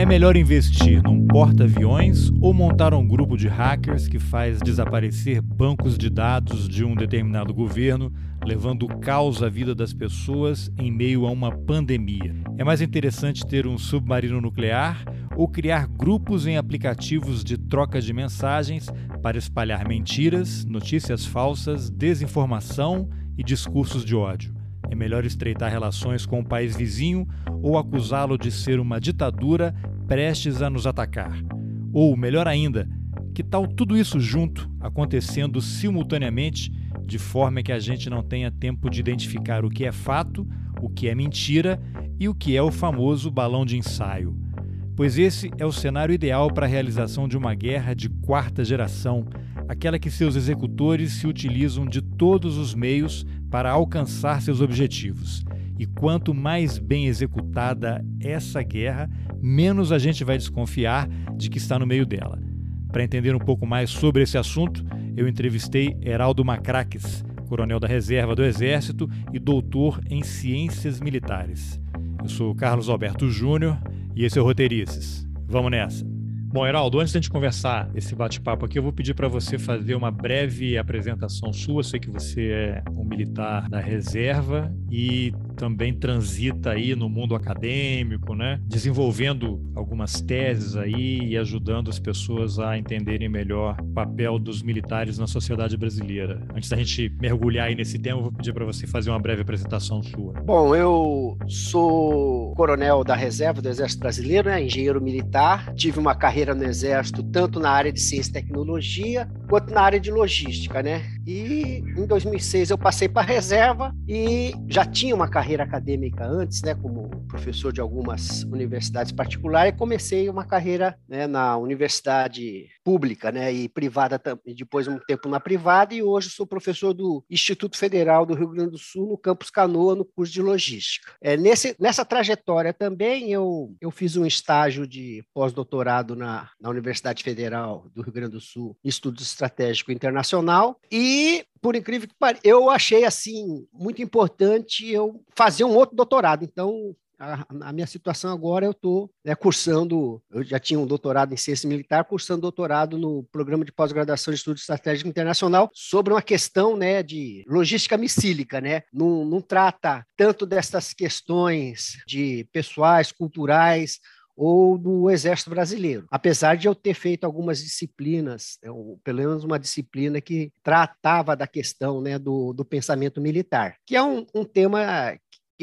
É melhor investir num porta-aviões ou montar um grupo de hackers que faz desaparecer bancos de dados de um determinado governo, levando caos à vida das pessoas em meio a uma pandemia? É mais interessante ter um submarino nuclear ou criar grupos em aplicativos de troca de mensagens para espalhar mentiras, notícias falsas, desinformação e discursos de ódio? É melhor estreitar relações com o país vizinho ou acusá-lo de ser uma ditadura prestes a nos atacar? Ou, melhor ainda, que tal tudo isso junto, acontecendo simultaneamente, de forma que a gente não tenha tempo de identificar o que é fato, o que é mentira e o que é o famoso balão de ensaio? Pois esse é o cenário ideal para a realização de uma guerra de quarta geração, aquela que seus executores se utilizam de todos os meios para alcançar seus objetivos. E quanto mais bem executada essa guerra, menos a gente vai desconfiar de que está no meio dela. Para entender um pouco mais sobre esse assunto, eu entrevistei Heraldo Macraques, coronel da reserva do Exército e doutor em Ciências Militares. Eu sou Carlos Alberto Júnior e esse é o Roteirices. Vamos nessa! Bom, Heraldo, antes de a gente conversar esse bate-papo aqui, eu vou pedir para você fazer uma breve apresentação sua. Eu sei que você é um militar da reserva e também transita aí no mundo acadêmico, né? Desenvolvendo algumas teses aí e ajudando as pessoas a entenderem melhor o papel dos militares na sociedade brasileira. Antes da gente mergulhar aí nesse tema, eu vou pedir para você fazer uma breve apresentação sua. Bom, eu sou coronel da reserva do Exército Brasileiro, né? engenheiro militar. Tive uma carreira no Exército tanto na área de ciência e tecnologia quanto na área de logística, né? E em 2006 eu passei para a reserva e já tinha uma carreira carreira acadêmica antes, né, como professor de algumas universidades particulares, e comecei uma carreira né, na universidade pública né, e privada, e depois um tempo na privada, e hoje sou professor do Instituto Federal do Rio Grande do Sul, no campus Canoa, no curso de Logística. É, nesse, nessa trajetória também eu, eu fiz um estágio de pós-doutorado na, na Universidade Federal do Rio Grande do Sul, em Estudos Estratégico Internacional, e por incrível que pareça, eu achei assim muito importante eu fazer um outro doutorado. Então, a, a minha situação agora eu estou né, cursando, eu já tinha um doutorado em ciência militar, cursando doutorado no programa de pós-graduação de estudo estratégico internacional sobre uma questão né, de logística missílica, né? Não, não trata tanto dessas questões de pessoais, culturais, ou do Exército Brasileiro. Apesar de eu ter feito algumas disciplinas, ou pelo menos uma disciplina que tratava da questão né, do, do pensamento militar, que é um, um tema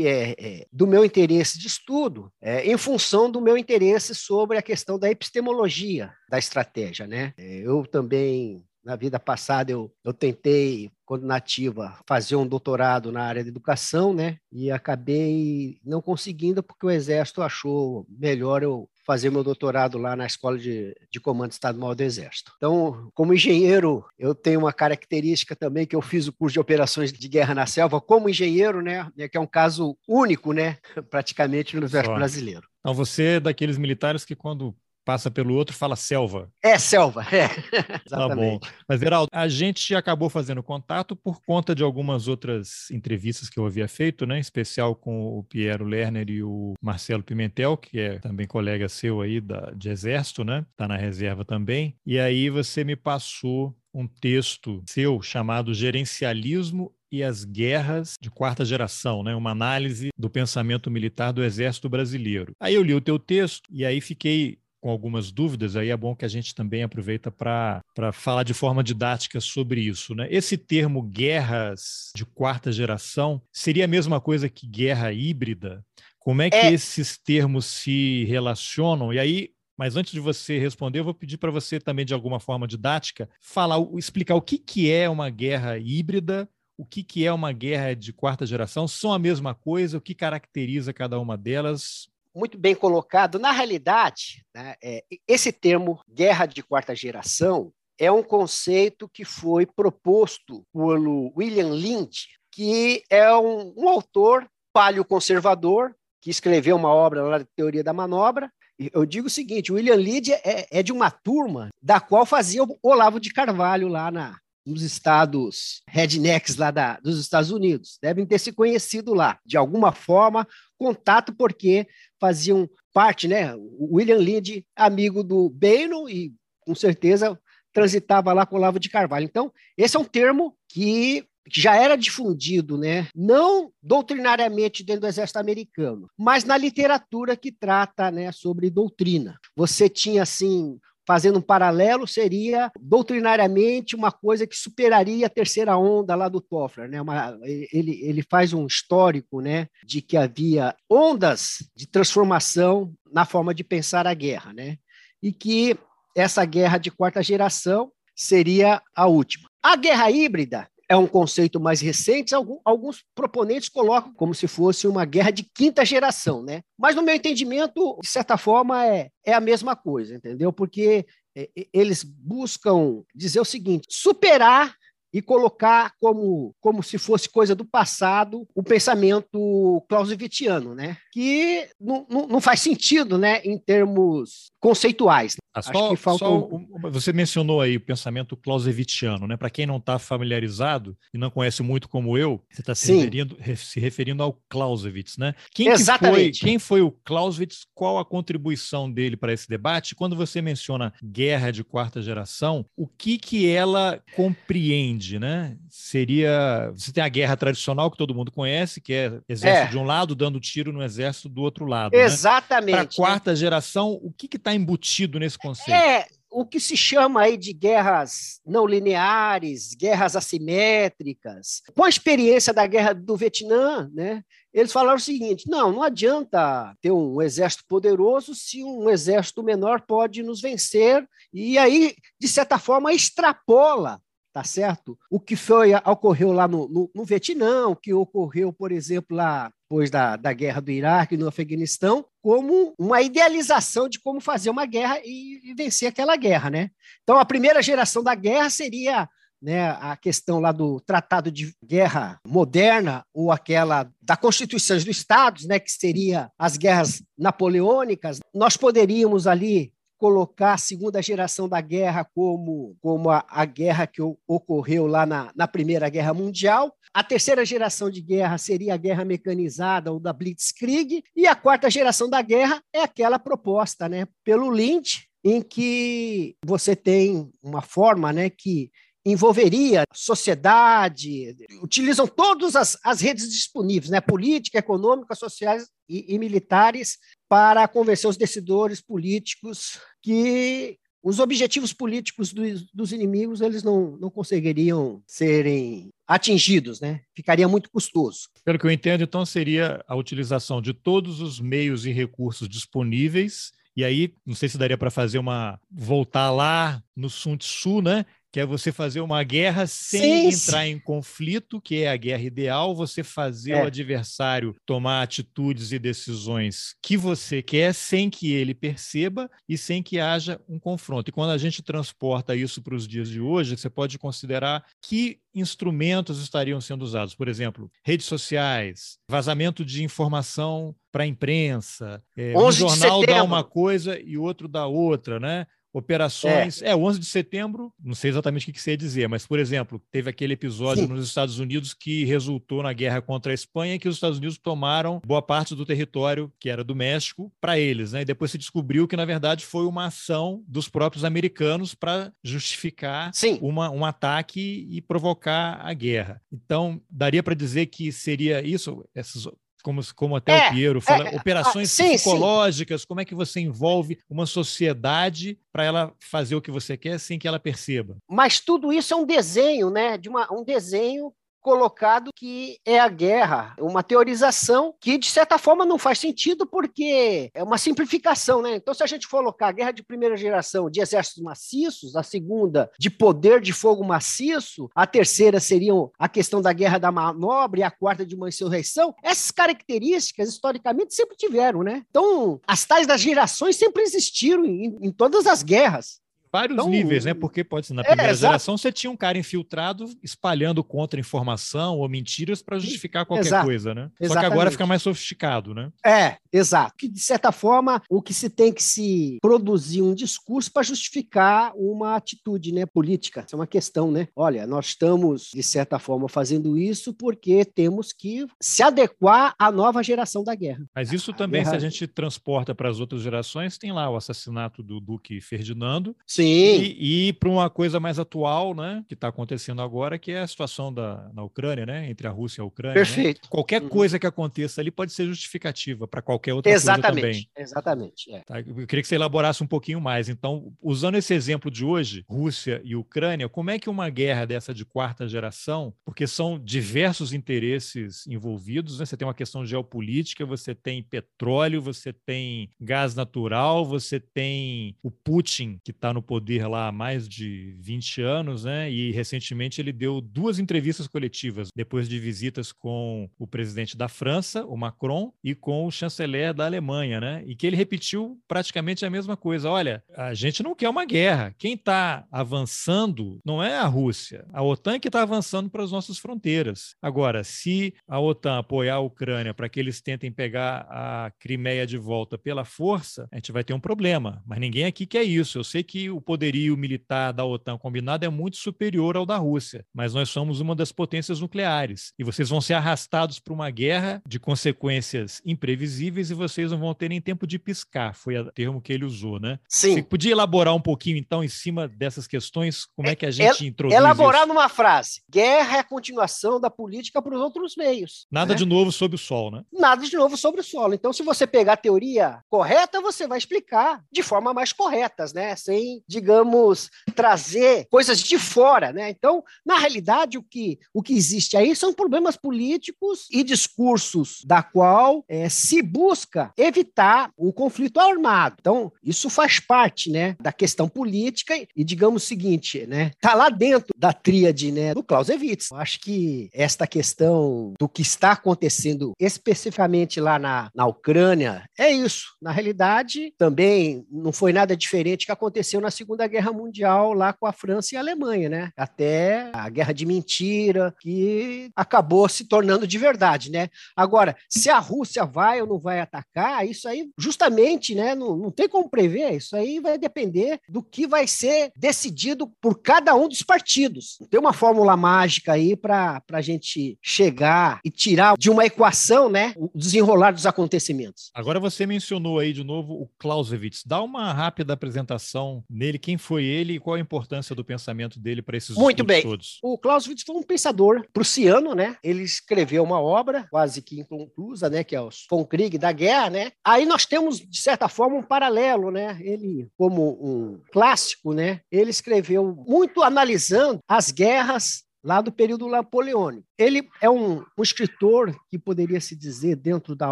é, é, do meu interesse de estudo, é, em função do meu interesse sobre a questão da epistemologia da estratégia. Né? É, eu também na vida passada eu, eu tentei, quando nativa, fazer um doutorado na área de educação, né? E acabei não conseguindo porque o Exército achou melhor eu fazer meu doutorado lá na Escola de, de Comando Estadual do Exército. Então, como engenheiro, eu tenho uma característica também que eu fiz o curso de operações de guerra na selva como engenheiro, né? Que é um caso único, né? Praticamente no Exército Brasileiro. Então, você é daqueles militares que quando passa pelo outro fala selva. É, selva, é. tá bom. Mas, Geraldo, a gente acabou fazendo contato por conta de algumas outras entrevistas que eu havia feito, né? Em especial com o Piero Lerner e o Marcelo Pimentel, que é também colega seu aí da, de Exército, né? Tá na reserva também. E aí você me passou um texto seu chamado Gerencialismo e as guerras de quarta geração, né? uma análise do pensamento militar do Exército Brasileiro. Aí eu li o teu texto e aí fiquei com algumas dúvidas, aí é bom que a gente também aproveita para falar de forma didática sobre isso. Né? Esse termo guerras de quarta geração seria a mesma coisa que guerra híbrida? Como é que é... esses termos se relacionam? E aí, mas antes de você responder, eu vou pedir para você também, de alguma forma didática, falar, explicar o que, que é uma guerra híbrida, o que, que é uma guerra de quarta geração, são a mesma coisa, o que caracteriza cada uma delas? Muito bem colocado. Na realidade, né, é, esse termo guerra de quarta geração é um conceito que foi proposto pelo William Lynch, que é um, um autor paleoconservador que escreveu uma obra lá de Teoria da Manobra. Eu digo o seguinte: William Lynch é, é de uma turma da qual fazia o Olavo de Carvalho lá na, nos estados rednecks lá da, dos Estados Unidos. Devem ter se conhecido lá, de alguma forma, contato, porque faziam parte, né? William Lind, amigo do Bannon e com certeza transitava lá com o Lavo de Carvalho. Então, esse é um termo que já era difundido, né, não doutrinariamente dentro do exército americano, mas na literatura que trata, né, sobre doutrina. Você tinha assim fazendo um paralelo, seria doutrinariamente uma coisa que superaria a terceira onda lá do Toffler. Né? Uma, ele, ele faz um histórico né, de que havia ondas de transformação na forma de pensar a guerra, né? e que essa guerra de quarta geração seria a última. A guerra híbrida é um conceito mais recente, alguns proponentes colocam como se fosse uma guerra de quinta geração, né? Mas no meu entendimento, de certa forma, é, é a mesma coisa, entendeu? Porque é, eles buscam dizer o seguinte: superar e colocar como, como se fosse coisa do passado o pensamento clausewittiano, né? que não, não, não faz sentido né? em termos conceituais. Ah, só, falta... só, você mencionou aí o pensamento clausewittiano, né? Para quem não está familiarizado e não conhece muito como eu, você está se referindo, se referindo ao Clausewitz, né? Quem Exatamente. foi, quem foi o Clausewitz? Qual a contribuição dele para esse debate? Quando você menciona guerra de quarta geração, o que que ela compreende, né? Seria você tem a guerra tradicional que todo mundo conhece, que é exército é. de um lado dando tiro no exército do outro lado. Né? Exatamente. Né? Para a quarta geração, o que está embutido nesse conceito? É, o que se chama aí de guerras não lineares, guerras assimétricas. Com a experiência da guerra do Vietnã, né, eles falaram o seguinte: não, não adianta ter um exército poderoso se um exército menor pode nos vencer. E aí, de certa forma, extrapola tá certo? O que foi ocorreu lá no, no, no Vietnã, o que ocorreu, por exemplo, lá depois da, da guerra do Iraque no Afeganistão, como uma idealização de como fazer uma guerra e, e vencer aquela guerra, né? Então, a primeira geração da guerra seria né, a questão lá do Tratado de Guerra Moderna, ou aquela da Constituição dos Estados, né, que seria as guerras napoleônicas, nós poderíamos ali colocar a segunda geração da guerra como, como a, a guerra que ocorreu lá na, na Primeira Guerra Mundial. A terceira geração de guerra seria a guerra mecanizada ou da Blitzkrieg. E a quarta geração da guerra é aquela proposta né, pelo Lynch, em que você tem uma forma né, que envolveria sociedade, utilizam todas as, as redes disponíveis, né, política, econômica, sociais e, e militares, para convencer os decidores políticos que os objetivos políticos dos, dos inimigos eles não, não conseguiriam serem atingidos, né? Ficaria muito custoso. Pelo que eu entendo, então seria a utilização de todos os meios e recursos disponíveis. E aí, não sei se daria para fazer uma voltar lá no Sun Tzu, né? Que é você fazer uma guerra sem sim, entrar sim. em conflito, que é a guerra ideal, você fazer é. o adversário tomar atitudes e decisões que você quer sem que ele perceba e sem que haja um confronto. E quando a gente transporta isso para os dias de hoje, você pode considerar que instrumentos estariam sendo usados. Por exemplo, redes sociais, vazamento de informação para a imprensa, é, um jornal dá uma coisa e outro dá outra, né? Operações. É. é, o 11 de setembro, não sei exatamente o que, você ia dizer, mas, por exemplo, teve aquele episódio Sim. nos Estados Unidos que resultou na guerra contra a Espanha, que os Estados Unidos tomaram boa parte do território que era do México para eles, né? E depois se descobriu que, na verdade, foi uma ação dos próprios americanos para justificar uma, um ataque e provocar a guerra. Então, daria para dizer que seria isso, essas como, como até é, o Piero fala, é, é operações sim, psicológicas, sim. como é que você envolve uma sociedade para ela fazer o que você quer sem que ela perceba. Mas tudo isso é um desenho, né? De uma, um desenho colocado que é a guerra, uma teorização que, de certa forma, não faz sentido porque é uma simplificação, né? Então, se a gente colocar a guerra de primeira geração de exércitos maciços, a segunda de poder de fogo maciço, a terceira seria a questão da guerra da manobra e a quarta de uma insurreição, essas características, historicamente, sempre tiveram, né? Então, as tais das gerações sempre existiram em, em todas as guerras. Vários então, níveis, né? Porque pode ser na é, primeira é, geração você tinha um cara infiltrado espalhando contra-informação ou mentiras para justificar qualquer exato, coisa, né? Exatamente. Só que agora fica mais sofisticado, né? É, exato. Que de certa forma o que se tem que se produzir um discurso para justificar uma atitude, né, política. Isso é uma questão, né? Olha, nós estamos de certa forma fazendo isso porque temos que se adequar à nova geração da guerra. Mas isso também, guerra... se a gente transporta para as outras gerações, tem lá o assassinato do Duque Ferdinando. Sim. E, e para uma coisa mais atual, né, que está acontecendo agora, que é a situação da, na Ucrânia, né, entre a Rússia e a Ucrânia. Né? Perfeito. Né? Qualquer uhum. coisa que aconteça ali pode ser justificativa para qualquer outra exatamente, coisa também. Exatamente. É. Tá? Eu queria que você elaborasse um pouquinho mais. Então, usando esse exemplo de hoje, Rússia e Ucrânia, como é que uma guerra dessa de quarta geração, porque são diversos interesses envolvidos, né? Você tem uma questão geopolítica, você tem petróleo, você tem gás natural, você tem o Putin, que está no poder lá há mais de 20 anos, né? E recentemente ele deu duas entrevistas coletivas, depois de visitas com o presidente da França, o Macron, e com o chanceler da Alemanha, né? E que ele repetiu praticamente a mesma coisa. Olha, a gente não quer uma guerra. Quem está avançando não é a Rússia. A OTAN que está avançando para as nossas fronteiras. Agora, se a OTAN apoiar a Ucrânia para que eles tentem pegar a Crimeia de volta pela força, a gente vai ter um problema. Mas ninguém aqui quer isso. Eu sei que o poderio militar da OTAN combinado é muito superior ao da Rússia, mas nós somos uma das potências nucleares. E vocês vão ser arrastados para uma guerra de consequências imprevisíveis e vocês não vão ter nem tempo de piscar. Foi o termo que ele usou, né? Sim. Você podia elaborar um pouquinho, então, em cima dessas questões? Como é que a gente é, introduz Elaborar isso? numa frase. Guerra é a continuação da política para os outros meios. Nada né? de novo sobre o sol, né? Nada de novo sobre o solo. Então, se você pegar a teoria correta, você vai explicar de forma mais corretas, né? Sem, digamos, trazer coisas de fora, né? Então, na realidade, o que, o que existe aí são problemas políticos e discursos da qual é, se busca evitar o conflito armado. Então, isso faz parte, né, da questão política e, digamos o seguinte, né, tá lá dentro da tríade, né, do Clausewitz. Eu acho que esta questão do que está acontecendo especificamente lá na, na Ucrânia é isso. Na realidade, também não foi nada diferente que aconteceu na Segunda Guerra Mundial lá com a França e a Alemanha, né? Até a guerra de mentira que acabou se tornando de verdade, né? Agora, se a Rússia vai ou não vai atacar, isso aí justamente, né, não, não tem como prever, isso aí vai depender do que vai ser decidido por cada um dos partidos. Não tem uma fórmula mágica aí para a gente chegar e tirar de uma equação, né, o desenrolar dos acontecimentos. Agora você mencionou aí de novo o Clausewitz. Dá uma rápida apresentação nele, quem foi ele e qual a importância do pensamento dele para esses Muito bem. todos. O Clausewitz foi um pensador prussiano, né? Ele escreveu uma obra quase que inconclusa, né, que é o Von Krieg da guerra, né? Aí nós temos de certa forma um paralelo, né? Ele como um clássico, né? Ele escreveu muito analisando as guerras lá do período napoleônico. Ele é um, um, escritor que poderia se dizer, dentro da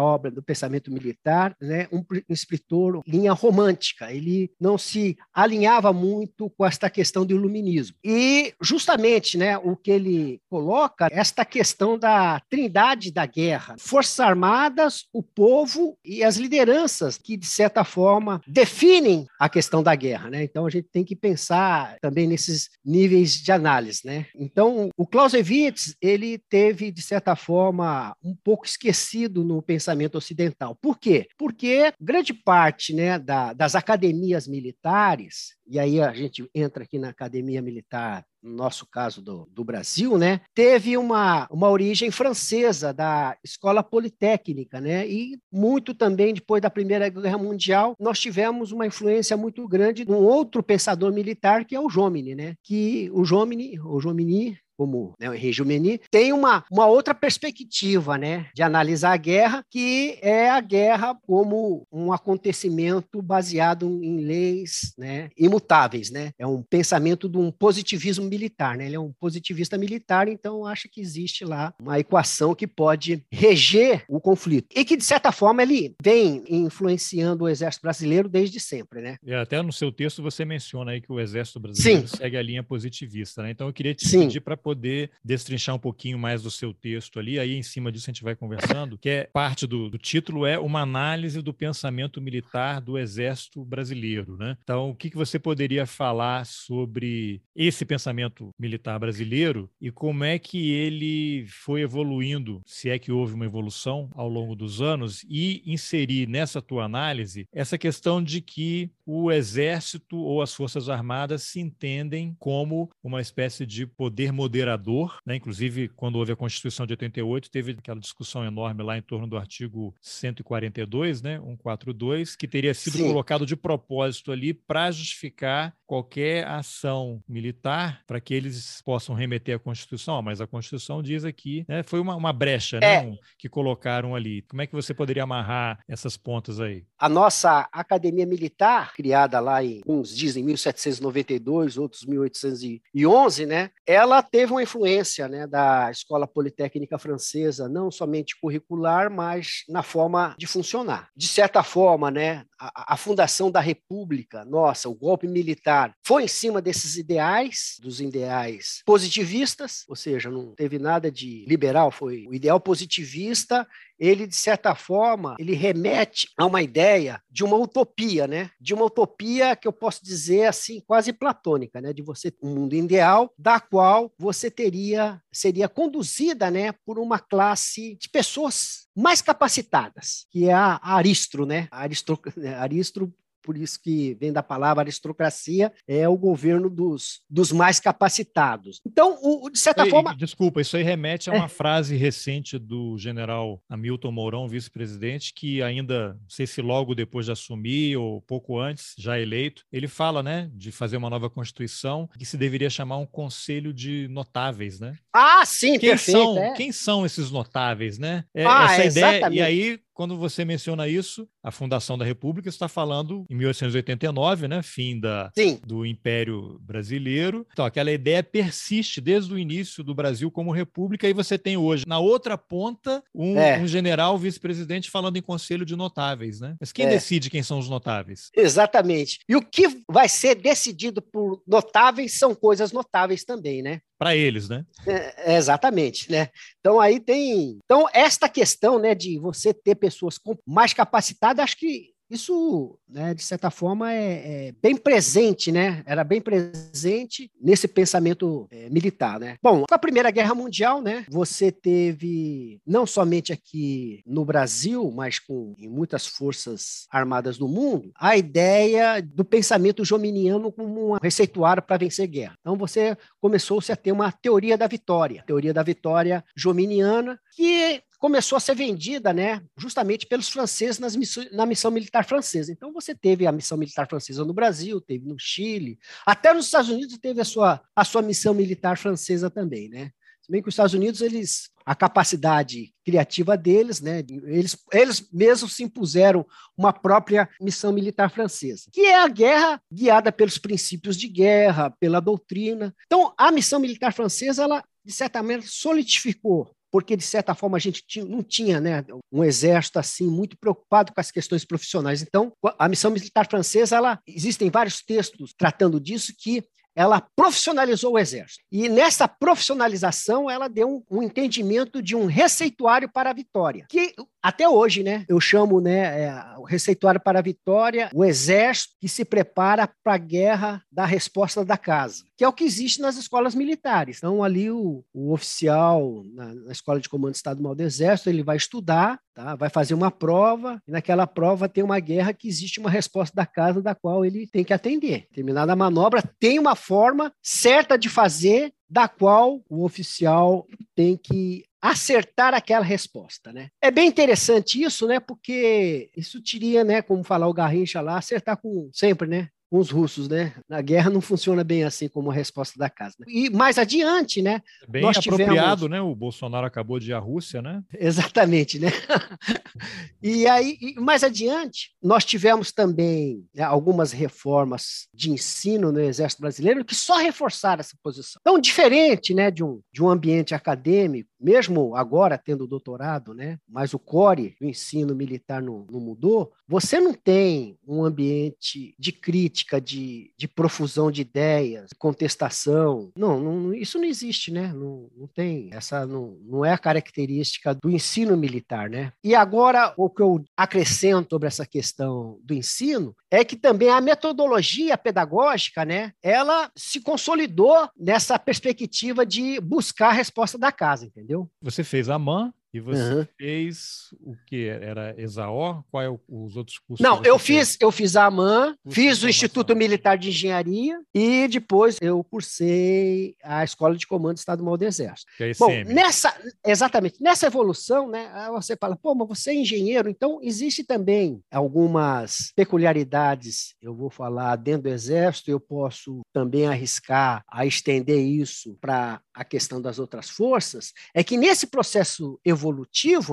obra do pensamento militar, né, um, um escritor linha romântica. Ele não se alinhava muito com esta questão do iluminismo. E, justamente, né, o que ele coloca é esta questão da trindade da guerra: forças armadas, o povo e as lideranças, que, de certa forma, definem a questão da guerra. Né? Então, a gente tem que pensar também nesses níveis de análise. Né? Então, o Clausewitz, ele teve, de certa forma, um pouco esquecido no pensamento ocidental. Por quê? Porque grande parte né, da, das academias militares, e aí a gente entra aqui na academia militar no nosso caso do, do, Brasil, né, teve uma, uma origem francesa da escola politécnica, né, e muito também depois da Primeira Guerra Mundial nós tivemos uma influência muito grande de um outro pensador militar que é o Jomini, né, que o Jomini, o Jomini como né, o Henri Jumeni, tem uma, uma outra perspectiva né, de analisar a guerra, que é a guerra como um acontecimento baseado em leis né, imutáveis. Né? É um pensamento de um positivismo militar. Né? Ele é um positivista militar, então acha que existe lá uma equação que pode reger o conflito. E que, de certa forma, ele vem influenciando o exército brasileiro desde sempre. Né? E até no seu texto você menciona aí que o exército brasileiro Sim. segue a linha positivista. Né? Então eu queria te Sim. pedir para poder destrinchar um pouquinho mais do seu texto ali. Aí, em cima disso, a gente vai conversando, que é parte do, do título é uma análise do pensamento militar do Exército Brasileiro. Né? Então, o que, que você poderia falar sobre esse pensamento militar brasileiro e como é que ele foi evoluindo, se é que houve uma evolução ao longo dos anos, e inserir nessa tua análise essa questão de que o Exército ou as Forças Armadas se entendem como uma espécie de poder moderador, né? inclusive quando houve a Constituição de 88, teve aquela discussão enorme lá em torno do artigo 142, né? 142, que teria sido Sim. colocado de propósito ali para justificar qualquer ação militar para que eles possam remeter à Constituição, mas a Constituição diz aqui, né, foi uma, uma brecha né, é. que colocaram ali. Como é que você poderia amarrar essas pontas aí? A nossa Academia Militar criada lá em, uns dizem 1792, outros 1811, né? Ela teve uma influência, né, da Escola Politécnica Francesa, não somente curricular, mas na forma de funcionar. De certa forma, né, a, a fundação da República, nossa, o golpe militar, foi em cima desses ideais, dos ideais positivistas, ou seja, não teve nada de liberal, foi o ideal positivista ele, de certa forma, ele remete a uma ideia de uma utopia, né? De uma utopia que eu posso dizer assim, quase platônica, né? De você um mundo ideal, da qual você teria seria conduzida, né, por uma classe de pessoas mais capacitadas, que é a Aristro, né? Aristro, Aristro por isso que vem da palavra aristocracia, é o governo dos, dos mais capacitados. Então, o, de certa forma. Desculpa, isso aí remete a uma é. frase recente do general Hamilton Mourão, vice-presidente, que ainda, não sei se logo depois de assumir ou pouco antes, já eleito, ele fala, né, de fazer uma nova Constituição que se deveria chamar um conselho de notáveis, né? Ah, sim, quem perfeito. São, é. Quem são esses notáveis, né? É, ah, essa ideia. E aí, quando você menciona isso, a fundação da República está falando em 1889, né, fim da, do Império Brasileiro. Então, aquela ideia persiste desde o início do Brasil como república, e você tem hoje, na outra ponta, um, é. um general vice-presidente falando em conselho de notáveis. Né? Mas quem é. decide quem são os notáveis? Exatamente. E o que vai ser decidido por notáveis são coisas notáveis também, né? Para eles, né? É, exatamente, né? Então aí tem, então esta questão, né, de você ter pessoas mais capacitadas, acho que isso, né, de certa forma, é, é, bem presente, né? Era bem presente nesse pensamento é, militar, né? Bom, com a Primeira Guerra Mundial, né, você teve não somente aqui no Brasil, mas com em muitas forças armadas do mundo, a ideia do pensamento jominiano como um receituário para vencer guerra. Então você começou-se a ter uma teoria da vitória, teoria da vitória jominiana, que começou a ser vendida, né, justamente pelos franceses nas missões, na missão militar francesa. Então você teve a missão militar francesa no Brasil, teve no Chile, até nos Estados Unidos teve a sua, a sua missão militar francesa também, né? Se bem que os Estados Unidos, eles, a capacidade criativa deles, né, eles, eles mesmos se impuseram uma própria missão militar francesa, que é a guerra guiada pelos princípios de guerra, pela doutrina. Então, a missão militar francesa, ela, de certa maneira, solidificou porque de certa forma a gente tinha, não tinha né, um exército assim muito preocupado com as questões profissionais. Então, a missão militar francesa, ela existem vários textos tratando disso que ela profissionalizou o exército. E nessa profissionalização, ela deu um, um, entendimento de um receituário para a vitória, que até hoje, né, eu chamo né, é, o receituário para a vitória, o exército que se prepara para a guerra da resposta da casa, que é o que existe nas escolas militares. Então, ali o, o oficial na, na, Escola de Comando Estado-Mal do Exército, ele vai estudar, tá, vai fazer uma prova, e naquela prova tem uma guerra que existe uma resposta da casa da qual ele tem que atender. Terminada a manobra, tem uma forma certa de fazer da qual o oficial tem que acertar aquela resposta, né? É bem interessante isso, né? Porque isso teria, né, como falar o Garrincha lá, acertar com sempre, né? Com os russos, né? Na guerra não funciona bem assim como a resposta da casa. Né? E mais adiante, né? É bem nós apropriado, tivemos... né? O Bolsonaro acabou de ir à Rússia, né? Exatamente, né? e aí, mais adiante, nós tivemos também né, algumas reformas de ensino no Exército Brasileiro que só reforçaram essa posição. Então, diferente, né, de um, de um ambiente acadêmico, mesmo agora tendo doutorado, né? Mas o core do ensino militar não, não mudou. Você não tem um ambiente de crítica política de, de profusão de ideias, contestação. Não, não isso não existe, né? Não, não tem. Essa não, não é a característica do ensino militar, né? E agora, o que eu acrescento sobre essa questão do ensino é que também a metodologia pedagógica, né? Ela se consolidou nessa perspectiva de buscar a resposta da casa, entendeu? Você fez a MAN, e você uhum. fez o que? Era ESAO? Qual é o, os outros cursos? Não, eu fiz, eu fiz a AMAN, fiz o Instituto Militar de Engenharia e depois eu cursei a Escola de Comando do Estado-Maior do Exército. É Bom, nessa, exatamente, nessa evolução, né, você fala, pô, mas você é engenheiro, então existe também algumas peculiaridades, eu vou falar dentro do Exército, eu posso também arriscar a estender isso para a questão das outras forças, é que nesse processo evolutivo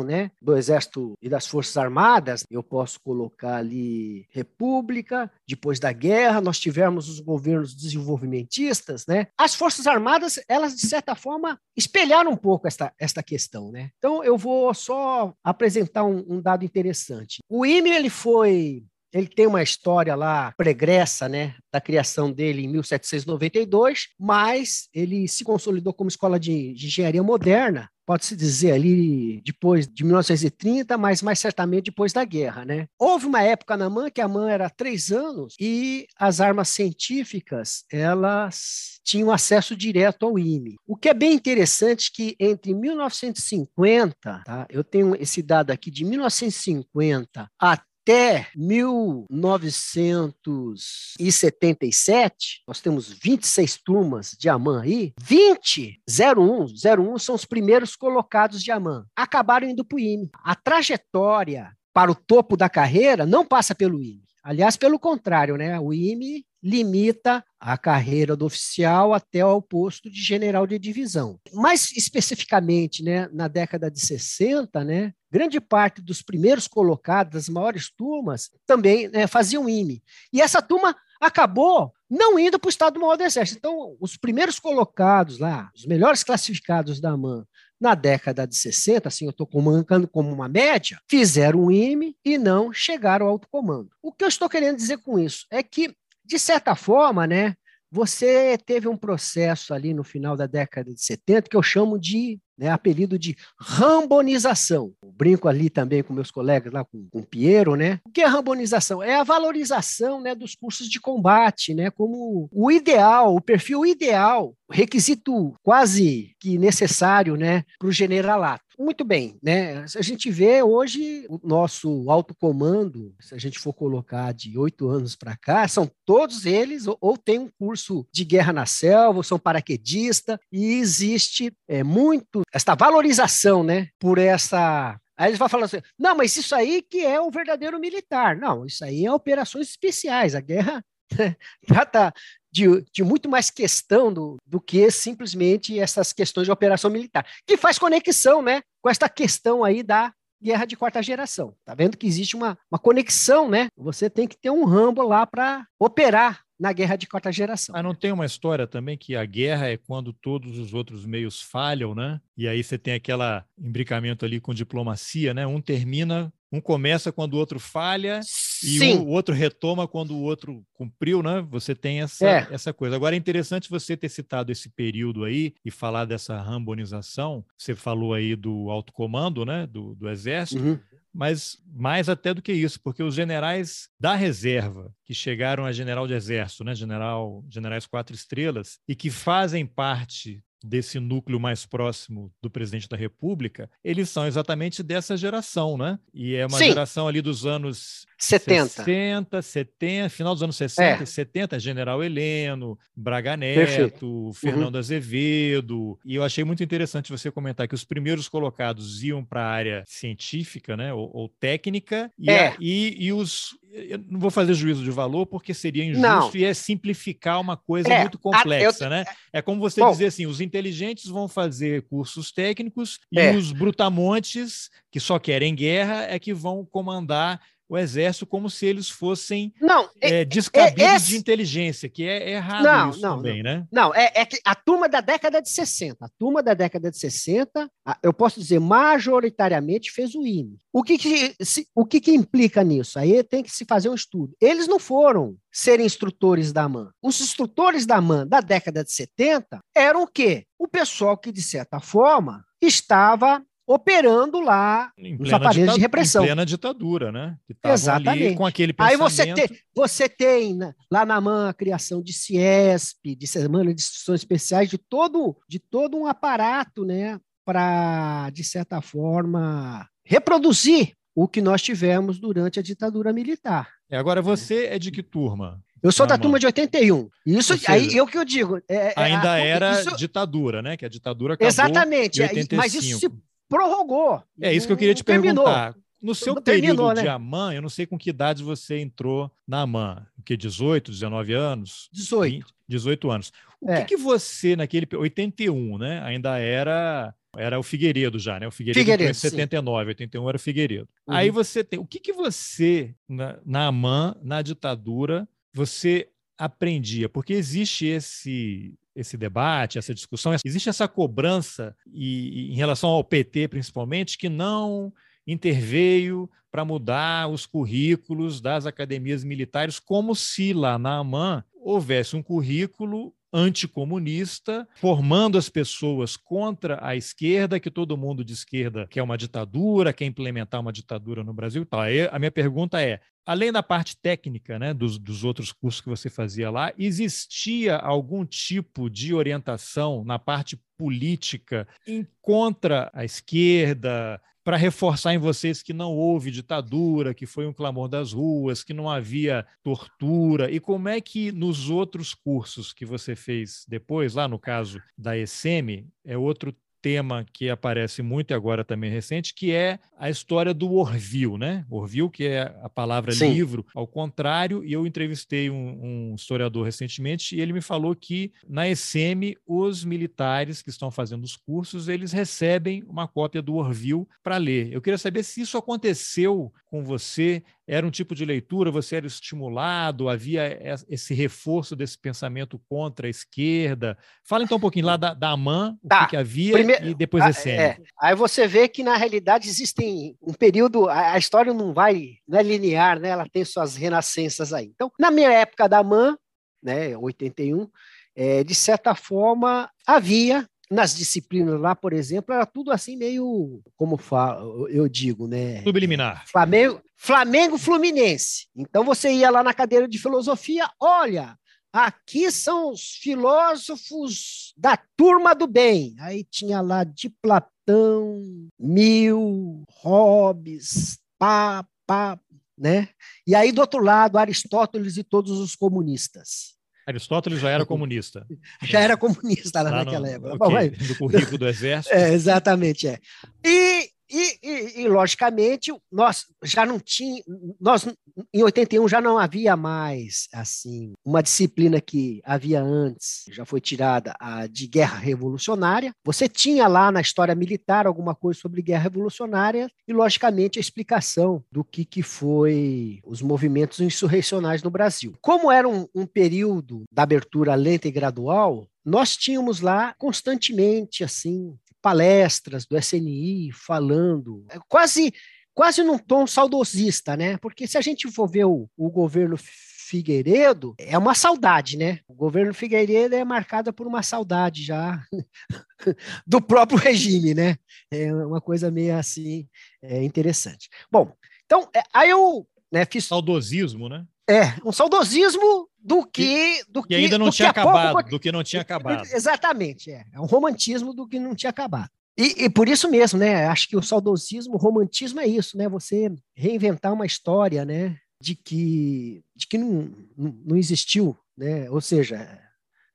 né, do Exército e das Forças Armadas, eu posso colocar ali República, depois da guerra, nós tivemos os governos desenvolvimentistas, né? As Forças Armadas, elas, de certa forma, espelharam um pouco esta, esta questão, né? Então, eu vou só apresentar um, um dado interessante. O IME, ele foi ele tem uma história lá pregressa, né, da criação dele em 1792, mas ele se consolidou como escola de, de engenharia moderna pode-se dizer ali depois de 1930, mas mais certamente depois da guerra, né? Houve uma época na MAN que a MAN era três anos e as armas científicas elas tinham acesso direto ao IME. O que é bem interessante que entre 1950, tá? Eu tenho esse dado aqui de 1950 até até 1977, nós temos 26 turmas de AMAN aí, 20, 01, 01 são os primeiros colocados de AMAN, acabaram indo para o IME. A trajetória para o topo da carreira não passa pelo IME. Aliás, pelo contrário, né? O IME limita a carreira do oficial até ao posto de general de divisão. Mais especificamente, né, na década de 60, né, grande parte dos primeiros colocados, das maiores turmas, também né, faziam IME. E essa turma acabou não indo para o Estado Maior do Exército. Então, os primeiros colocados lá, os melhores classificados da AMAN, na década de 60, assim, eu estou colocando como uma média, fizeram o IME e não chegaram ao alto comando. O que eu estou querendo dizer com isso é que de certa forma, né, você teve um processo ali no final da década de 70 que eu chamo de né, apelido de rambonização. Eu brinco ali também com meus colegas lá, com, com o Piero, né? O que é rambonização? É a valorização né, dos cursos de combate, né? Como o ideal, o perfil ideal, requisito quase que necessário né, para o generalato. Muito bem, né? A gente vê hoje o nosso alto comando, se a gente for colocar de oito anos para cá, são todos eles ou, ou tem um curso de guerra na selva, ou são paraquedista, e existe é, muito esta valorização, né, por essa Aí eles vão falar assim: não, mas isso aí que é o verdadeiro militar. Não, isso aí é operações especiais. A guerra trata de, de, muito mais questão do, do que simplesmente essas questões de operação militar, que faz conexão né, com esta questão aí da guerra de quarta geração. Tá vendo que existe uma, uma conexão, né? Você tem que ter um Rambo lá para operar na guerra de quarta geração. Mas não tem uma história também que a guerra é quando todos os outros meios falham, né? E aí você tem aquela imbricamento ali com diplomacia, né? Um termina, um começa quando o outro falha Sim. e o outro retoma quando o outro cumpriu, né? Você tem essa, é. essa coisa. Agora é interessante você ter citado esse período aí e falar dessa rambonização. Você falou aí do alto comando, né? Do, do exército. Uhum mas mais até do que isso, porque os generais da reserva que chegaram a general de exército, né, general, generais quatro estrelas, e que fazem parte desse núcleo mais próximo do presidente da República, eles são exatamente dessa geração, né? E é uma Sim. geração ali dos anos 70. 60, 70, final dos anos 60 é. 70, General Heleno, Braga Neto. Uhum. Fernando. Azevedo. E eu achei muito interessante você comentar que os primeiros colocados iam para a área científica, né? Ou, ou técnica, e, é. a, e, e os eu não vou fazer juízo de valor porque seria injusto não. e é simplificar uma coisa é, muito complexa, a, eu, né? É como você bom, dizer assim: os inteligentes vão fazer cursos técnicos e é. os brutamontes, que só querem guerra, é que vão comandar o exército como se eles fossem não, é, é descabidos esse... de inteligência, que é, é errado não, isso não, também, não. né? Não, é, é que a turma da década de 60, a turma da década de 60, eu posso dizer, majoritariamente fez o IME. O que, que se, o que, que implica nisso? Aí tem que se fazer um estudo. Eles não foram ser instrutores da MAN. Os instrutores da MAN da década de 70 eram o quê? O pessoal que, de certa forma, estava operando lá nos aparelhos de repressão. Em plena ditadura, né? Exatamente. com aquele pensamento. Aí você tem, você tem lá na MAN a criação de CIESP, de Semana de Instruções Especiais, de todo, de todo um aparato, né? Para, de certa forma, reproduzir o que nós tivemos durante a ditadura militar. É, agora, você é de que turma? Eu sou da turma de 81. Isso seja, aí eu que eu digo. É, é ainda a, era isso... ditadura, né? Que a ditadura acabou Exatamente. Em 85. Mas isso se prorrogou. É isso que eu queria te perguntar. No seu período né? de AMAN, eu não sei com que idade você entrou na AMAN. O que, 18, 19 anos? 18. 20, 18 anos. O é. que, que você, naquele... 81, né? Ainda era era o Figueiredo já, né? O Figueiredo, Figueiredo em 79, sim. 81 era o Figueiredo. Uhum. Aí você tem. O que, que você, na, na AMAN, na ditadura, você aprendia? Porque existe esse esse debate, essa discussão, existe essa cobrança e, em relação ao PT principalmente que não interveio para mudar os currículos das academias militares, como se lá na AMAN houvesse um currículo anticomunista, formando as pessoas contra a esquerda, que todo mundo de esquerda quer uma ditadura, quer implementar uma ditadura no Brasil e. Aí a minha pergunta é: além da parte técnica, né, dos, dos outros cursos que você fazia lá, existia algum tipo de orientação na parte política em contra a esquerda, para reforçar em vocês que não houve ditadura, que foi um clamor das ruas, que não havia tortura. E como é que nos outros cursos que você fez depois, lá no caso da ESEMI, é outro tema que aparece muito e agora também recente, que é a história do Orville, né? Orville, que é a palavra Sim. livro, ao contrário, e eu entrevistei um, um, historiador recentemente e ele me falou que na ESEMI os militares que estão fazendo os cursos, eles recebem uma cópia do Orville para ler. Eu queria saber se isso aconteceu com você, era um tipo de leitura, você era estimulado, havia esse reforço desse pensamento contra a esquerda. Fala então um pouquinho lá da, da AMAN, o tá. que, que, havia Primeiro, e depois a, ESEMI. É. Aí você vê que na realidade existem um período, a, a, história não vai, não é linear, né? ela tem suas renascenças aí. Então, na minha época da AMAN, né, 81, é, de certa forma havia nas disciplinas lá, por exemplo, era tudo assim meio, como falo, eu digo, né? Subliminar. Flamengo, Flamengo Fluminense. Então você ia lá na cadeira de filosofia, olha, aqui são os filósofos da turma do bem. Aí tinha lá de Platão, Mil, Hobbes, pá, pá, né? E aí do outro lado, Aristóteles e todos os comunistas. Aristóteles já era comunista. Já era comunista lá, lá naquela no, época. Okay, do currículo do exército. É, exatamente, é. E e, e, e, logicamente, nós já não tinha, nós em 81 já não havia mais assim uma disciplina que havia antes, já foi tirada a de guerra revolucionária. Você tinha lá na história militar alguma coisa sobre guerra revolucionária e logicamente a explicação do que que foi os movimentos insurrecionais no Brasil. Como era um, um período da abertura lenta e gradual, nós tínhamos lá constantemente assim palestras do SNI falando, é quase quase num tom saudosista, né? Porque se a gente for ver o, o governo Figueiredo, é uma saudade, né? O governo Figueiredo é marcado por uma saudade já do próprio regime, né? É uma coisa meio assim é interessante. Bom, então, é, aí eu né, fiz. Saudosismo, né? É, um saudosismo do que. Do que, ainda não tinha acabado, pouco... do que não tinha acabado. Exatamente, é. É um romantismo do que não tinha acabado. E, e, por isso mesmo, né? Acho que o saudosismo, o romantismo é isso, né? Você reinventar uma história, né? De que, de que não, não existiu, né? Ou seja,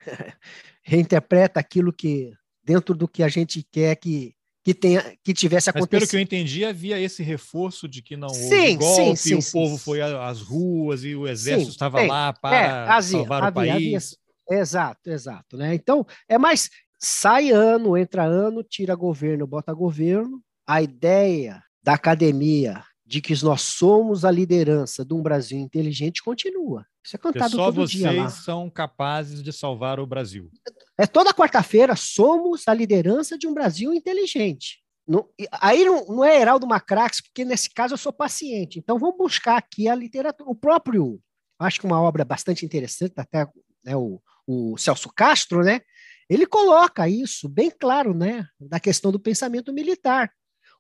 reinterpreta aquilo que, dentro do que a gente quer que, que, tenha, que tivesse acontecido. Mas pelo que eu entendi, havia esse reforço de que não houve sim, golpe, sim, sim, o povo foi às ruas e o exército estava lá para é, havia, salvar havia, o país. Havia, exato, exato. Né? Então, é mais, sai ano, entra ano, tira governo, bota governo. A ideia da academia de que nós somos a liderança de um Brasil inteligente continua. Isso é cantado Só todo dia lá. vocês são capazes de salvar o Brasil. É toda quarta-feira somos a liderança de um Brasil inteligente. Não, aí não, não, é Heraldo Macrax, porque nesse caso eu sou paciente. Então vamos buscar aqui a literatura. O próprio, acho que uma obra bastante interessante, até né, o, o Celso Castro, né? Ele coloca isso bem claro, né? Da questão do pensamento militar.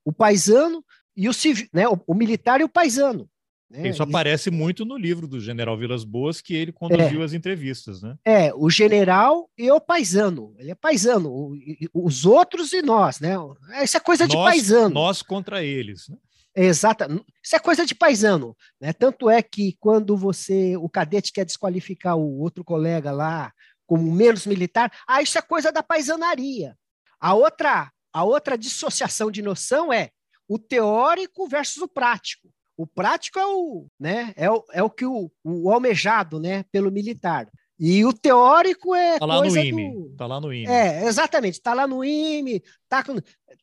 O paisano e o civil, né, o, o militar e o paisano. Né? Isso aparece muito no livro do General Vilas Boas, que ele conduziu é, as entrevistas, né? É, o general e o paisano. Ele é paisano, o, os outros e nós, né? Isso é coisa nós, de paisano. Nós contra eles, né? Exato. Isso é coisa de paisano, né? Tanto é que quando você, o cadete quer desqualificar o outro colega lá como menos militar, ah, isso é coisa da paisanaria. A outra, a outra dissociação de noção é o teórico versus o prático. O prático é o, né, é o, é o que o, o almejado, né, pelo militar. E o teórico é tá lá no IME, do... tá lá no IME. É, exatamente, tá lá no IME, tá,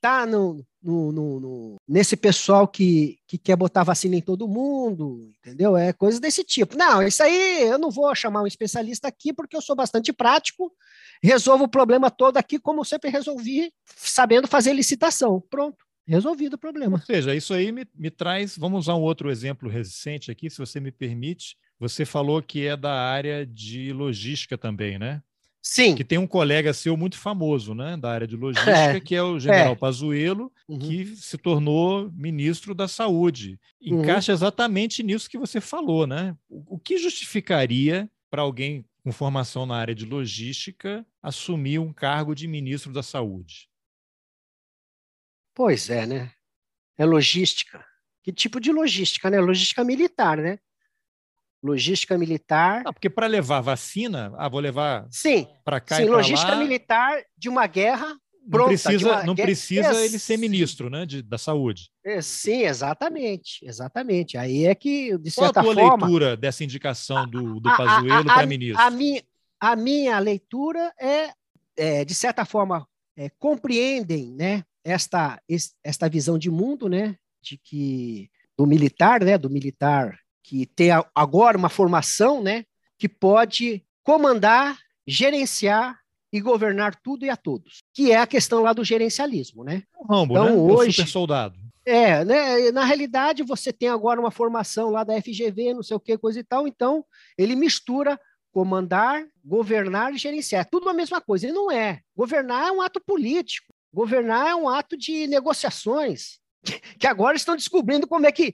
tá no, no, no, no, nesse pessoal que, que quer botar vacina em todo mundo, entendeu? É coisa desse tipo. Não, isso aí eu não vou chamar um especialista aqui porque eu sou bastante prático, resolvo o problema todo aqui como sempre resolvi, sabendo fazer licitação. Pronto resolvido o problema. Ou seja, isso aí me, me traz. Vamos usar um outro exemplo recente aqui, se você me permite. Você falou que é da área de logística também, né? Sim. Que tem um colega seu muito famoso, né, da área de logística, é. que é o General é. Pazuello, uhum. que se tornou ministro da Saúde. Encaixa uhum. exatamente nisso que você falou, né? O, o que justificaria para alguém com formação na área de logística assumir um cargo de ministro da Saúde? Pois é, né? É logística. Que tipo de logística, né? Logística militar, né? Logística militar. Ah, porque para levar vacina, ah, vou levar para cá sim, e logística lá, militar de uma guerra pronta. Não precisa, não guerra, precisa é, ele ser ministro, né, de, da saúde. É, sim, exatamente, exatamente. Aí é que de certa Qual a tua forma, leitura dessa indicação do, do Pazuello para ministro? A minha, a minha leitura é, é de certa forma, é, compreendem, né, esta, esta visão de mundo, né, de que do militar, né, do militar que tem agora uma formação, né, que pode comandar, gerenciar e governar tudo e a todos, que é a questão lá do gerencialismo, né? O Rambo, então, né? hoje, o super soldado. É, né? Na realidade, você tem agora uma formação lá da FGV, não sei o que, coisa e tal, então ele mistura comandar, governar e gerenciar. É tudo a mesma coisa. Ele não é. Governar é um ato político. Governar é um ato de negociações, que agora estão descobrindo como é que,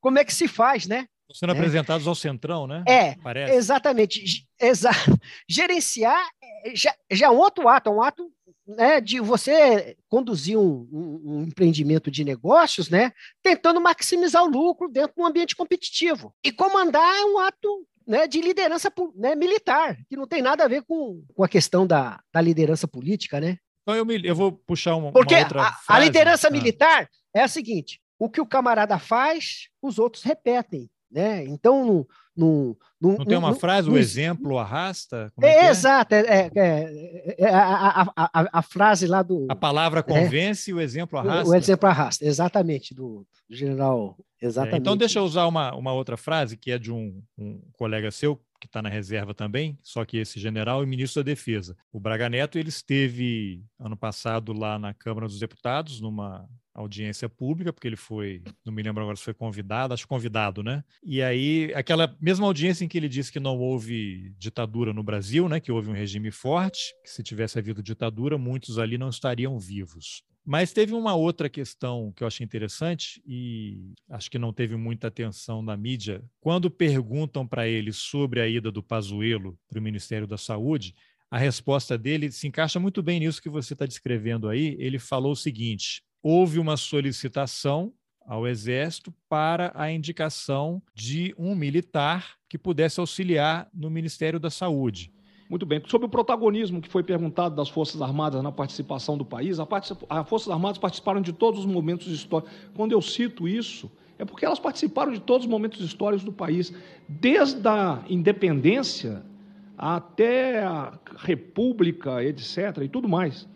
como é que se faz, né? Estão sendo é. apresentados ao centrão, né? É, Parece. exatamente. Exa gerenciar é, já, já é um outro ato, é um ato né, de você conduzir um, um, um, empreendimento de negócios, né, tentando maximizar o lucro dentro de um ambiente competitivo. E comandar é um ato né, de liderança né, militar, que não tem nada a ver com, com a questão da, da liderança política, né? Então eu, me, eu vou puxar uma, Porque uma outra a, a liderança ah. militar é a seguinte: o que o camarada faz, os outros repetem. Né? Então, não, não, não tem uma frase, o exemplo arrasta? É, é, é, exato, é, é, é a, a, a, a, frase lá do. A palavra convence e o exemplo arrasta. O, o exemplo arrasta, exatamente, do, do general. Exatamente. então, deixa eu usar uma, uma outra frase que é de um, um colega seu, que está na reserva também, só que esse general e ministro da Defesa. O Braga Neto ele esteve ano passado lá na Câmara dos Deputados, numa audiência pública, porque ele foi, não me lembro agora se foi convidado, acho convidado, né? E aí, aquela mesma audiência em que ele disse que não houve ditadura no Brasil, né? Que houve um regime forte, que se tivesse havido ditadura, muitos ali não estariam vivos. Mas teve uma outra questão que eu achei interessante e acho que não teve muita atenção na mídia. Quando perguntam para ele sobre a ida do Pazuello para o Ministério da Saúde, a resposta dele se encaixa muito bem nisso que você está descrevendo aí. Ele falou o seguinte: houve uma solicitação ao Exército para a indicação de um militar que pudesse auxiliar no Ministério da Saúde. Muito bem. Sobre o protagonismo que foi perguntado das Forças Armadas na participação do país, as Forças Armadas participaram de todos os momentos históricos. Quando eu cito isso, é porque elas participaram de todos os momentos históricos do país, desde a independência até a república, etc., e tudo mais.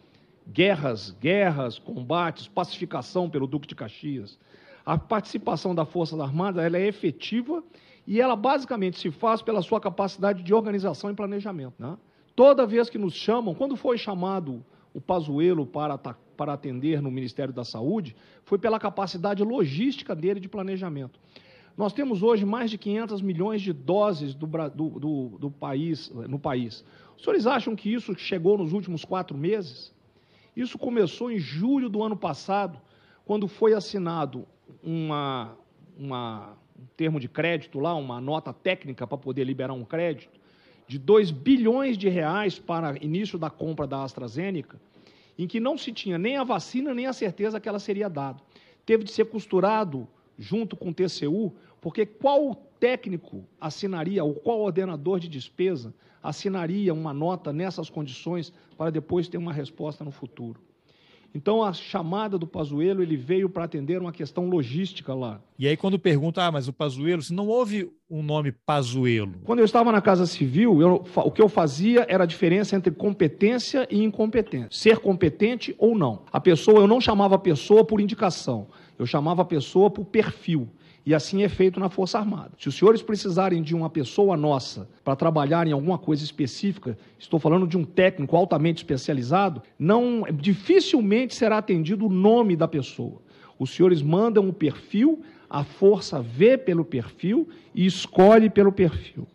Guerras, guerras, combates, pacificação pelo Duque de Caxias. A participação da Forças Armadas ela é efetiva e ela basicamente se faz pela sua capacidade de organização e planejamento. Né? Toda vez que nos chamam, quando foi chamado o Pazuello para, para atender no Ministério da Saúde, foi pela capacidade logística dele de planejamento. Nós temos hoje mais de 500 milhões de doses do, do, do, do país, no país. Os senhores acham que isso chegou nos últimos quatro meses? Isso começou em julho do ano passado, quando foi assinado uma, uma, um termo de crédito lá, uma nota técnica para poder liberar um crédito de 2 bilhões de reais para início da compra da AstraZeneca, em que não se tinha nem a vacina nem a certeza que ela seria dada. Teve de ser costurado junto com o TCU, porque qual técnico assinaria, ou qual ordenador de despesa assinaria uma nota nessas condições para depois ter uma resposta no futuro? Então, a chamada do Pazuello, ele veio para atender uma questão logística lá. E aí, quando pergunta, ah, mas o Pazuello, se não houve um nome Pazuello? Quando eu estava na Casa Civil, eu, o que eu fazia era a diferença entre competência e incompetência. Ser competente ou não. A pessoa, eu não chamava a pessoa por indicação, eu chamava a pessoa por perfil. E assim é feito na Força Armada. Se os senhores precisarem de uma pessoa nossa para trabalhar em alguma coisa específica, estou falando de um técnico altamente especializado, não dificilmente será atendido o nome da pessoa. Os senhores mandam o perfil, a força vê pelo perfil e escolhe pelo perfil.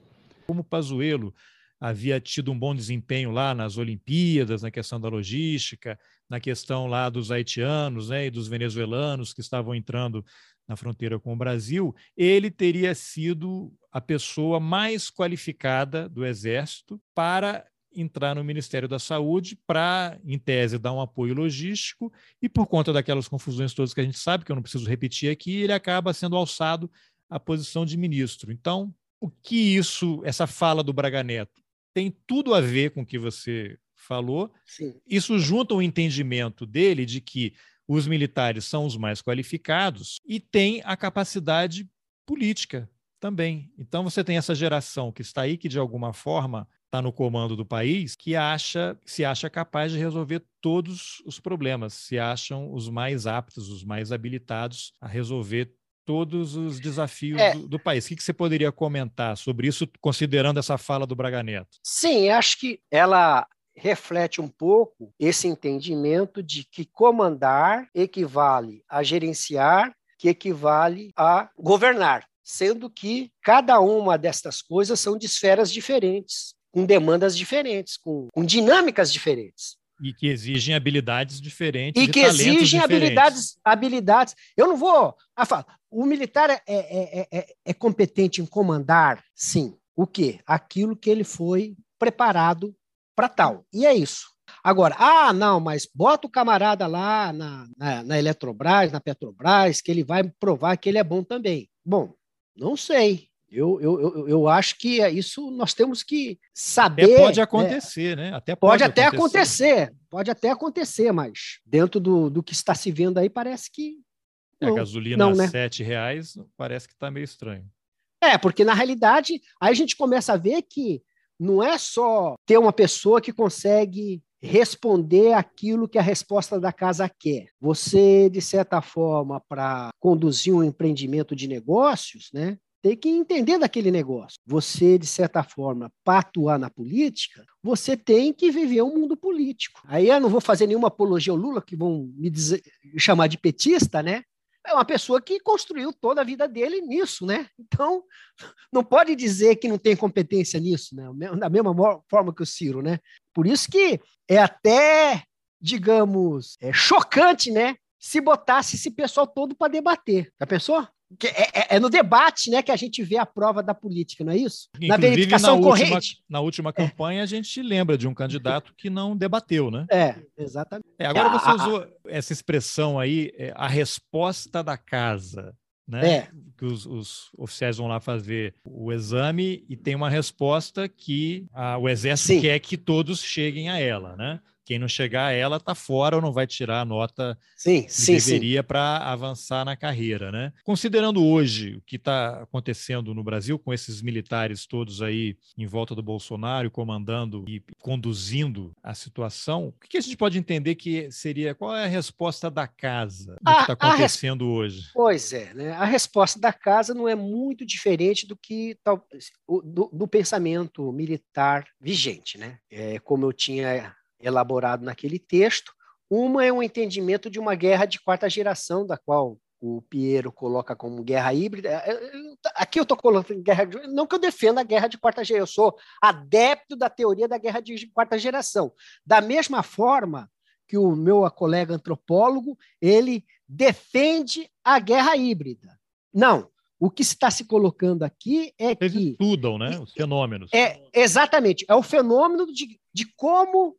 Como Pazuello havia tido um bom desempenho lá nas Olimpíadas, na questão da logística, na questão lá dos haitianos né, e dos venezuelanos que estavam entrando na fronteira com o Brasil, ele teria sido a pessoa mais qualificada do Exército para entrar no Ministério da Saúde para, em tese, dar um apoio logístico e por conta daquelas confusões todas que a gente sabe, que eu não preciso repetir aqui, ele acaba sendo alçado à posição de ministro. Então, o que isso, essa fala do Braga Neto, tem tudo a ver com o que você falou. Sim. Isso junta o entendimento dele de que os militares são os mais qualificados e têm a capacidade política também. Então você tem essa geração que está aí, que de alguma forma está no comando do país, que acha, se acha capaz de resolver todos os problemas, se acham os mais aptos, os mais habilitados a resolver todos os desafios é. do, do, país. O que, que, você poderia comentar sobre isso, considerando essa fala do Braga Neto? Sim, acho que ela reflete um pouco esse entendimento de que comandar equivale a gerenciar, que equivale a governar, sendo que cada uma destas coisas são de esferas diferentes, com demandas diferentes, com, com dinâmicas diferentes. E que exigem habilidades diferentes. E que exigem diferentes. habilidades, habilidades. Eu não vou. O militar é, é, é, é competente em comandar, sim. O quê? Aquilo que ele foi preparado para tal. E é isso. Agora, ah, não, mas bota o camarada lá na, na, na, Eletrobras, na Petrobras, que ele vai provar que ele é bom também. Bom, não sei. Eu, eu, eu, eu acho que é isso nós temos que saber. Até pode acontecer, né? Até pode, pode até acontecer. acontecer. Pode até acontecer, mas dentro do, do que está se vendo aí, parece que. Não, é, a gasolina não, né? R$ reais parece que está meio estranho. É, porque na realidade, aí a gente começa a ver que não é só ter uma pessoa que consegue responder aquilo que a resposta da casa quer. Você, de certa forma, para conduzir um empreendimento de negócios, né, tem que entender daquele negócio. Você, de certa forma, para atuar na política, você tem que viver um mundo político. Aí eu não vou fazer nenhuma apologia ao Lula, que vão me dizer, chamar de petista, né? É uma pessoa que construiu toda a vida dele nisso, né? Então, não pode dizer que não tem competência nisso, né? Da mesma forma que o Ciro, né? Por isso que é até, digamos, é chocante, né? Se botasse esse pessoal todo para debater. Já pensou? É, é, é, no debate né, que a gente vê a prova da política, não é isso? Inclusive, na verificação na última, corrente. Na última é. campanha, é. a gente lembra de um candidato que não debateu, né? É, exatamente. É, agora você usou essa expressão aí, é, a resposta da casa. Né? É. Que os, os, oficiais vão lá fazer o exame e tem uma resposta que a, o exército Sim. quer que todos cheguem a ela, né? Quem não chegar a ela está fora ou não vai tirar a nota sim, que sim, deveria para avançar na carreira, né? Considerando hoje o que está acontecendo no Brasil com esses militares todos aí em volta do Bolsonaro, comandando e conduzindo a situação, o que a gente pode entender que seria qual é a resposta da casa do a, que está acontecendo res... hoje? Pois é, né? A resposta da casa não é muito diferente do que do, do pensamento militar vigente, né? É, como eu tinha elaborado naquele texto. Uma é um entendimento de uma guerra de quarta geração, da qual o Piero coloca como guerra híbrida. É, é, aqui eu estou colocando guerra, não que eu defenda a guerra de quarta geração, eu sou adepto da teoria da guerra de quarta geração. Da mesma forma que o meu colega antropólogo, ele defende a guerra híbrida. Não, o que está se colocando aqui é Eles que. estudam, né? Os fenômenos. É, exatamente. É o fenômeno de, de como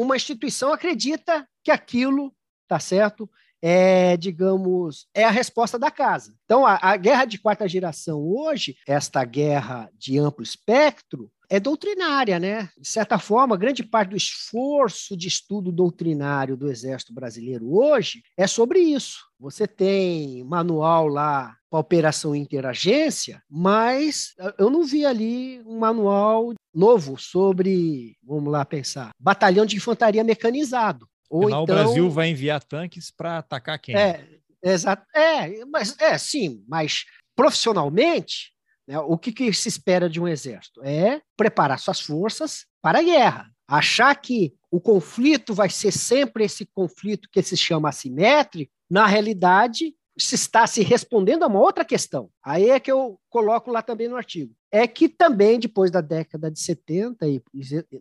uma instituição acredita que aquilo, tá certo? É, digamos, é a resposta da casa. Então, a, a guerra de quarta geração hoje, esta guerra de amplo espectro, é doutrinária, né? De certa forma, grande parte do esforço de estudo doutrinário do Exército Brasileiro hoje é sobre isso. Você tem manual lá para operação interagência, mas eu não vi ali um manual novo sobre, vamos lá pensar, batalhão de infantaria mecanizado. Ou Afinal, então, o Brasil vai enviar tanques para atacar quem? É, exato. É, mas é sim, mas profissionalmente? O que, que se espera de um exército? É preparar suas forças para a guerra. Achar que o conflito vai ser sempre esse conflito que se chama assimétrico, na realidade, se está se respondendo a uma outra questão. Aí é que eu coloco lá também no artigo. É que também, depois da década de 70, e,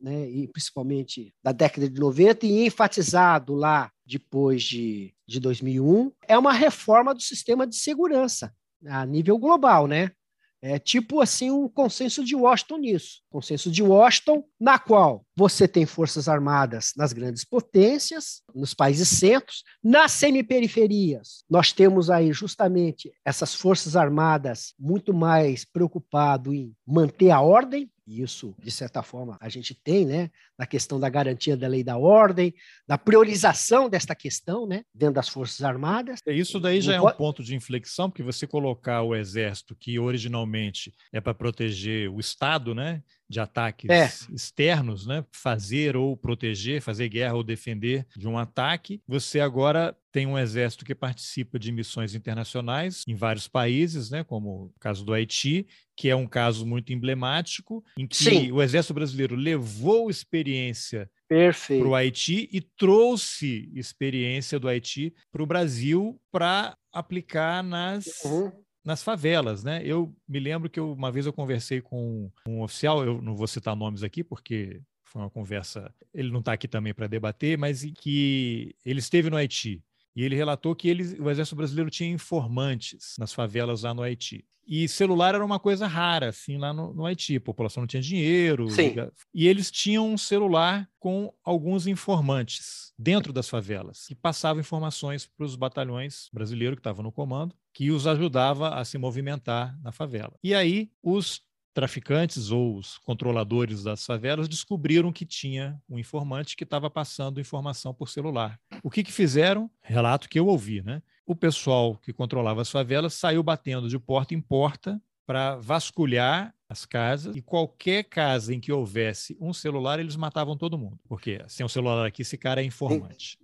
né, e principalmente da década de 90, e enfatizado lá depois de, de 2001, é uma reforma do sistema de segurança a nível global, né? É tipo assim um consenso de Washington nisso. Consenso de Washington, na qual você tem forças armadas nas grandes potências, nos países centros, nas semiperiferias. Nós temos aí justamente essas forças armadas muito mais preocupado em manter a ordem, e isso, de certa forma, a gente tem, né, na questão da garantia da lei da ordem, da priorização desta questão, né, dentro das Forças Armadas. É, isso daí já é um ponto de inflexão, porque você colocar o Exército, que originalmente é para proteger o Estado, né, de ataques é. externos, né? fazer ou proteger, fazer guerra ou defender de um ataque. Você agora tem um exército que participa de missões internacionais em vários países, né? como o caso do Haiti, que é um caso muito emblemático, em que Sim. o exército brasileiro levou experiência para o Haiti e trouxe experiência do Haiti para o Brasil para aplicar nas uhum nas favelas, né? Eu me lembro que eu, uma vez eu conversei com um oficial, eu não vou citar nomes aqui porque foi uma conversa, ele não está aqui também para debater, mas que ele esteve no Haiti e ele relatou que ele, o Exército Brasileiro tinha informantes nas favelas lá no Haiti. E celular era uma coisa rara, assim, lá no, no Haiti. A população não tinha dinheiro. Sim. E eles tinham um celular com alguns informantes dentro das favelas, que passavam informações para os batalhões brasileiros que estavam no comando, que os ajudava a se movimentar na favela. E aí, os traficantes ou os controladores das favelas descobriram que tinha um informante que estava passando informação por celular. O que, que fizeram? Relato que eu ouvi, né? O pessoal que controlava as favelas saiu batendo de porta em porta para vasculhar as casas e qualquer casa em que houvesse um celular, eles matavam todo mundo. Porque sem um celular aqui, esse cara é informante.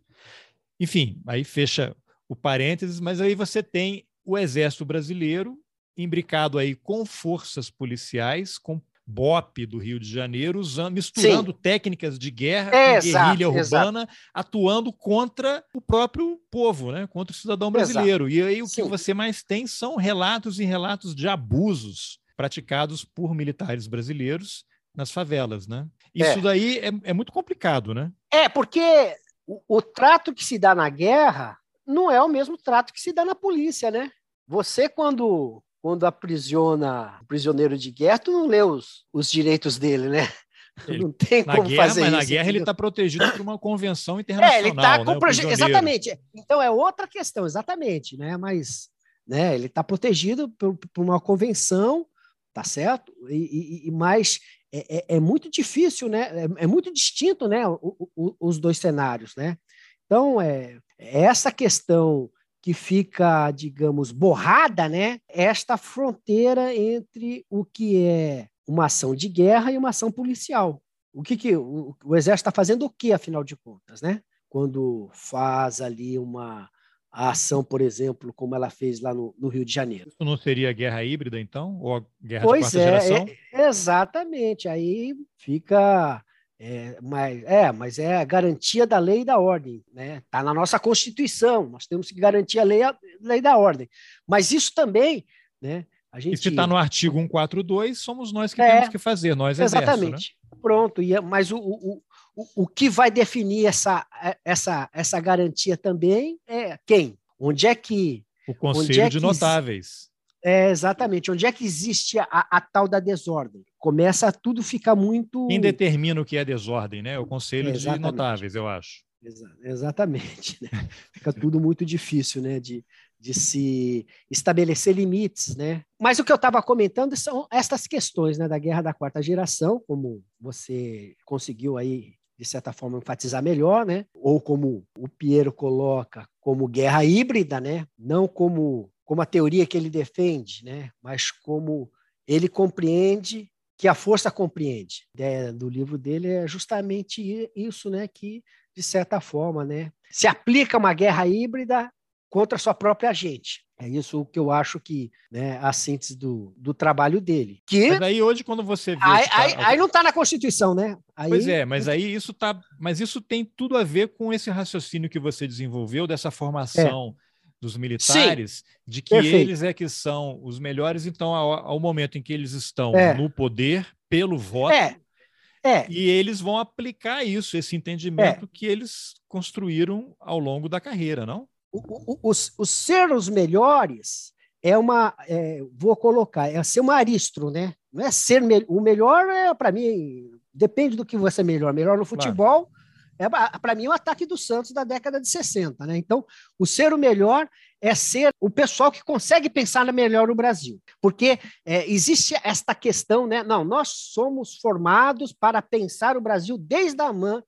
Enfim, aí fecha o parênteses, mas aí você tem o Exército Brasileiro imbricado aí com forças policiais, com BOP do Rio de Janeiro, usando, misturando Sim. técnicas de guerra é, com guerrilha urbana, exato. atuando contra o próprio povo, né? contra o cidadão brasileiro. Exato. E aí o Sim. que você mais tem são relatos e relatos de abusos praticados por militares brasileiros nas favelas. Né? Isso é. daí é, é, muito complicado, né? É, porque o, o trato que se dá na guerra não é o mesmo trato que se dá na polícia, né? Você, quando quando aprisiona o prisioneiro de guerra, tu não lê os, os direitos dele, né? Ele, não tem como guerra, fazer mas isso. Na guerra ele está protegido por uma convenção internacional. É, ele está com né, proje... exatamente. Então é outra questão, exatamente, né? Mas né, ele está protegido por, por, uma convenção tá certo? E, e, e mais é, é, é, muito difícil, né? É, é muito distinto, né? O, o, os dois cenários, né? Então, é, é essa questão que fica, digamos, borrada, né? Esta fronteira entre o que é uma ação de guerra e uma ação policial. O que, que o, o exército está fazendo o que, afinal de contas, né? Quando faz ali uma ação, por exemplo, como ela fez lá no, no Rio de Janeiro. Isso não seria guerra híbrida, então? Ou guerra pois de quarta é, geração? É, exatamente. Aí fica é, mas, é, mas é a garantia da lei e da ordem, né? Está na nossa Constituição, nós temos que garantir a lei, a lei da ordem. Mas isso também, né? A gente... E se está no artigo 142, somos nós que é, temos que fazer, nós Exatamente. Exército, né? Pronto, e, é, mas o, o, o, o que vai definir essa, essa, essa garantia também é quem? Onde é que. O Conselho é de Notáveis. É, exatamente. Onde é que existe a, a, tal da desordem? Começa a tudo ficar muito. Quem determina o que é desordem, né? O Conselho de Notáveis, eu acho. Exa exatamente. Né? Fica tudo muito difícil, né? De, de se estabelecer limites, né? Mas o que eu estava comentando são estas questões, né, da guerra da quarta geração, como você conseguiu aí de certa forma enfatizar melhor, né? Ou como o Piero coloca, como guerra híbrida, né? Não como como a teoria que ele defende, né? mas como ele compreende que a força compreende. A ideia do livro dele é justamente isso, né? que, de certa forma, né? se aplica uma guerra híbrida contra a sua própria gente. É isso que eu acho que né, a síntese do, do trabalho dele. Que, mas aí hoje, quando você vê. Aí, tá... aí, aí não está na Constituição, né? Aí... Pois é, mas aí isso tá. Mas isso tem tudo a ver com esse raciocínio que você desenvolveu, dessa formação. É dos militares, Sim, de que perfeito. eles é que são os melhores, então, ao, ao momento em que eles estão é. no poder, pelo voto, é. É. e eles vão aplicar isso, esse entendimento é. que eles construíram ao longo da carreira, não? O, o, os, os ser os melhores é uma, é, vou colocar, é ser uma aristro, né? Não é ser me o melhor é para mim depende do que você é melhor. Melhor no futebol, claro é, para mim, o ataque do Santos da década de 60. Né? Então, o ser o melhor é ser o pessoal que consegue pensar melhor o Brasil. Porque é, existe esta questão, né? Não, nós somos formados para pensar o Brasil desde a mãe,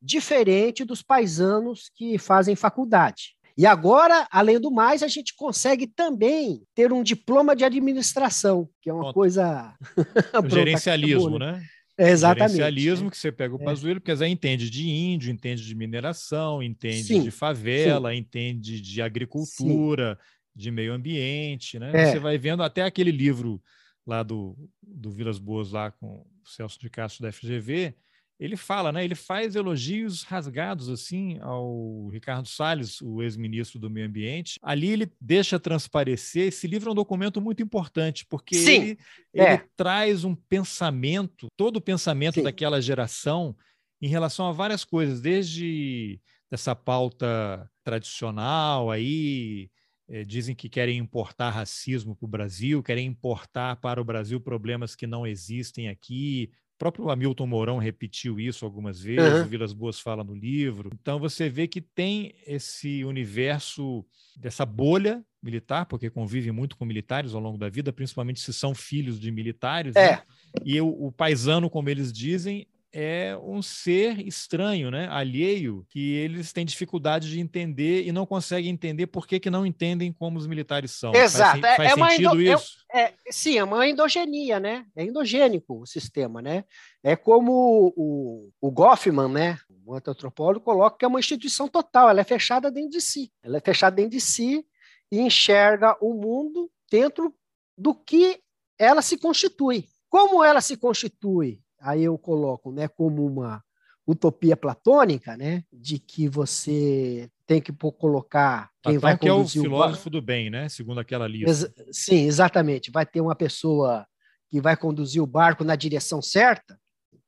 diferente dos paisanos que fazem faculdade. E agora, além do mais, a gente consegue também ter um diploma de administração, que é uma coisa. O gerencialismo, acabou, né? É exatamente. Gerencialismo, que você pega o é. Pazuello, porque aí entende de índio, entende de mineração, entende sim, de favela, sim. entende de agricultura, sim. de meio ambiente, né? É. Você vai vendo até aquele livro lá do, do Vilas Boas, lá com o Celso de Castro da FGV, ele fala, né? Ele faz elogios rasgados assim ao Ricardo Salles, o ex-ministro do Meio Ambiente. Ali ele deixa transparecer. Esse livro é um documento muito importante porque Sim, ele, é. ele traz um pensamento, todo o pensamento Sim. daquela geração em relação a várias coisas, desde essa pauta tradicional aí é, dizem que querem importar racismo para o Brasil, querem importar para o Brasil problemas que não existem aqui, próprio Hamilton Mourão repetiu isso algumas vezes, uhum. o Vilas Boas fala no livro. Então você vê que tem esse universo dessa bolha militar, porque convive muito com militares ao longo da vida, principalmente se são filhos de militares. É. Né? E o, o paisano, como eles dizem, é um ser estranho, né? alheio, que eles têm dificuldade de entender e não conseguem entender por que, que não entendem como os militares são. Exato. Faz, faz é, é sentido indo... isso? É, é, sim, é uma endogenia, né? É endogênico o sistema, né? É como o, o Goffman, né? O antropólogo coloca que é uma instituição total, ela é fechada dentro de si. Ela é fechada dentro de si e enxerga o mundo dentro do que ela se constitui. Como ela se constitui? Aí eu coloco né, como uma utopia platônica, né, de que você tem que colocar quem Platão vai conduzir que é o filósofo o... do bem, né, segundo aquela lista. Ex sim, exatamente. Vai ter uma pessoa que vai conduzir o barco na direção certa.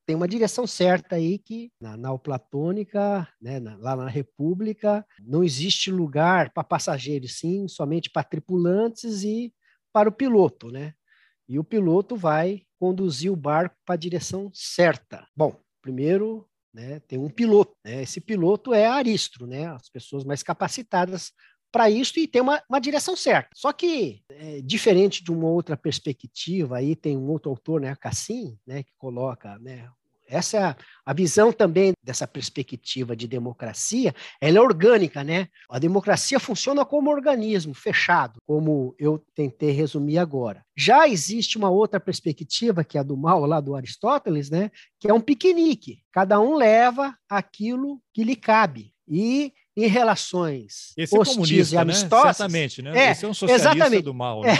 Tem uma direção certa aí que na neoplatônica, né, na, lá na República, não existe lugar para passageiros, sim, somente para tripulantes e para o piloto, né? E o piloto vai conduzir o barco para a direção certa. Bom, primeiro né, tem um piloto. Né? Esse piloto é aristro, né? as pessoas mais capacitadas para isso e tem uma, uma direção certa. Só que, é, diferente de uma outra perspectiva, aí tem um outro autor, né, Cassim, né, que coloca né, essa é a, a, visão também dessa perspectiva de democracia, ela é orgânica, né? A democracia funciona como organismo fechado, como eu tentei resumir agora. Já existe uma outra perspectiva, que é a do mal lá do Aristóteles, né? Que é um piquenique. Cada um leva aquilo que lhe cabe. E em relações Esse é hostis e né? amistosas. Né? Certamente, né? É, Esse é um socialista exatamente. do mal. Né?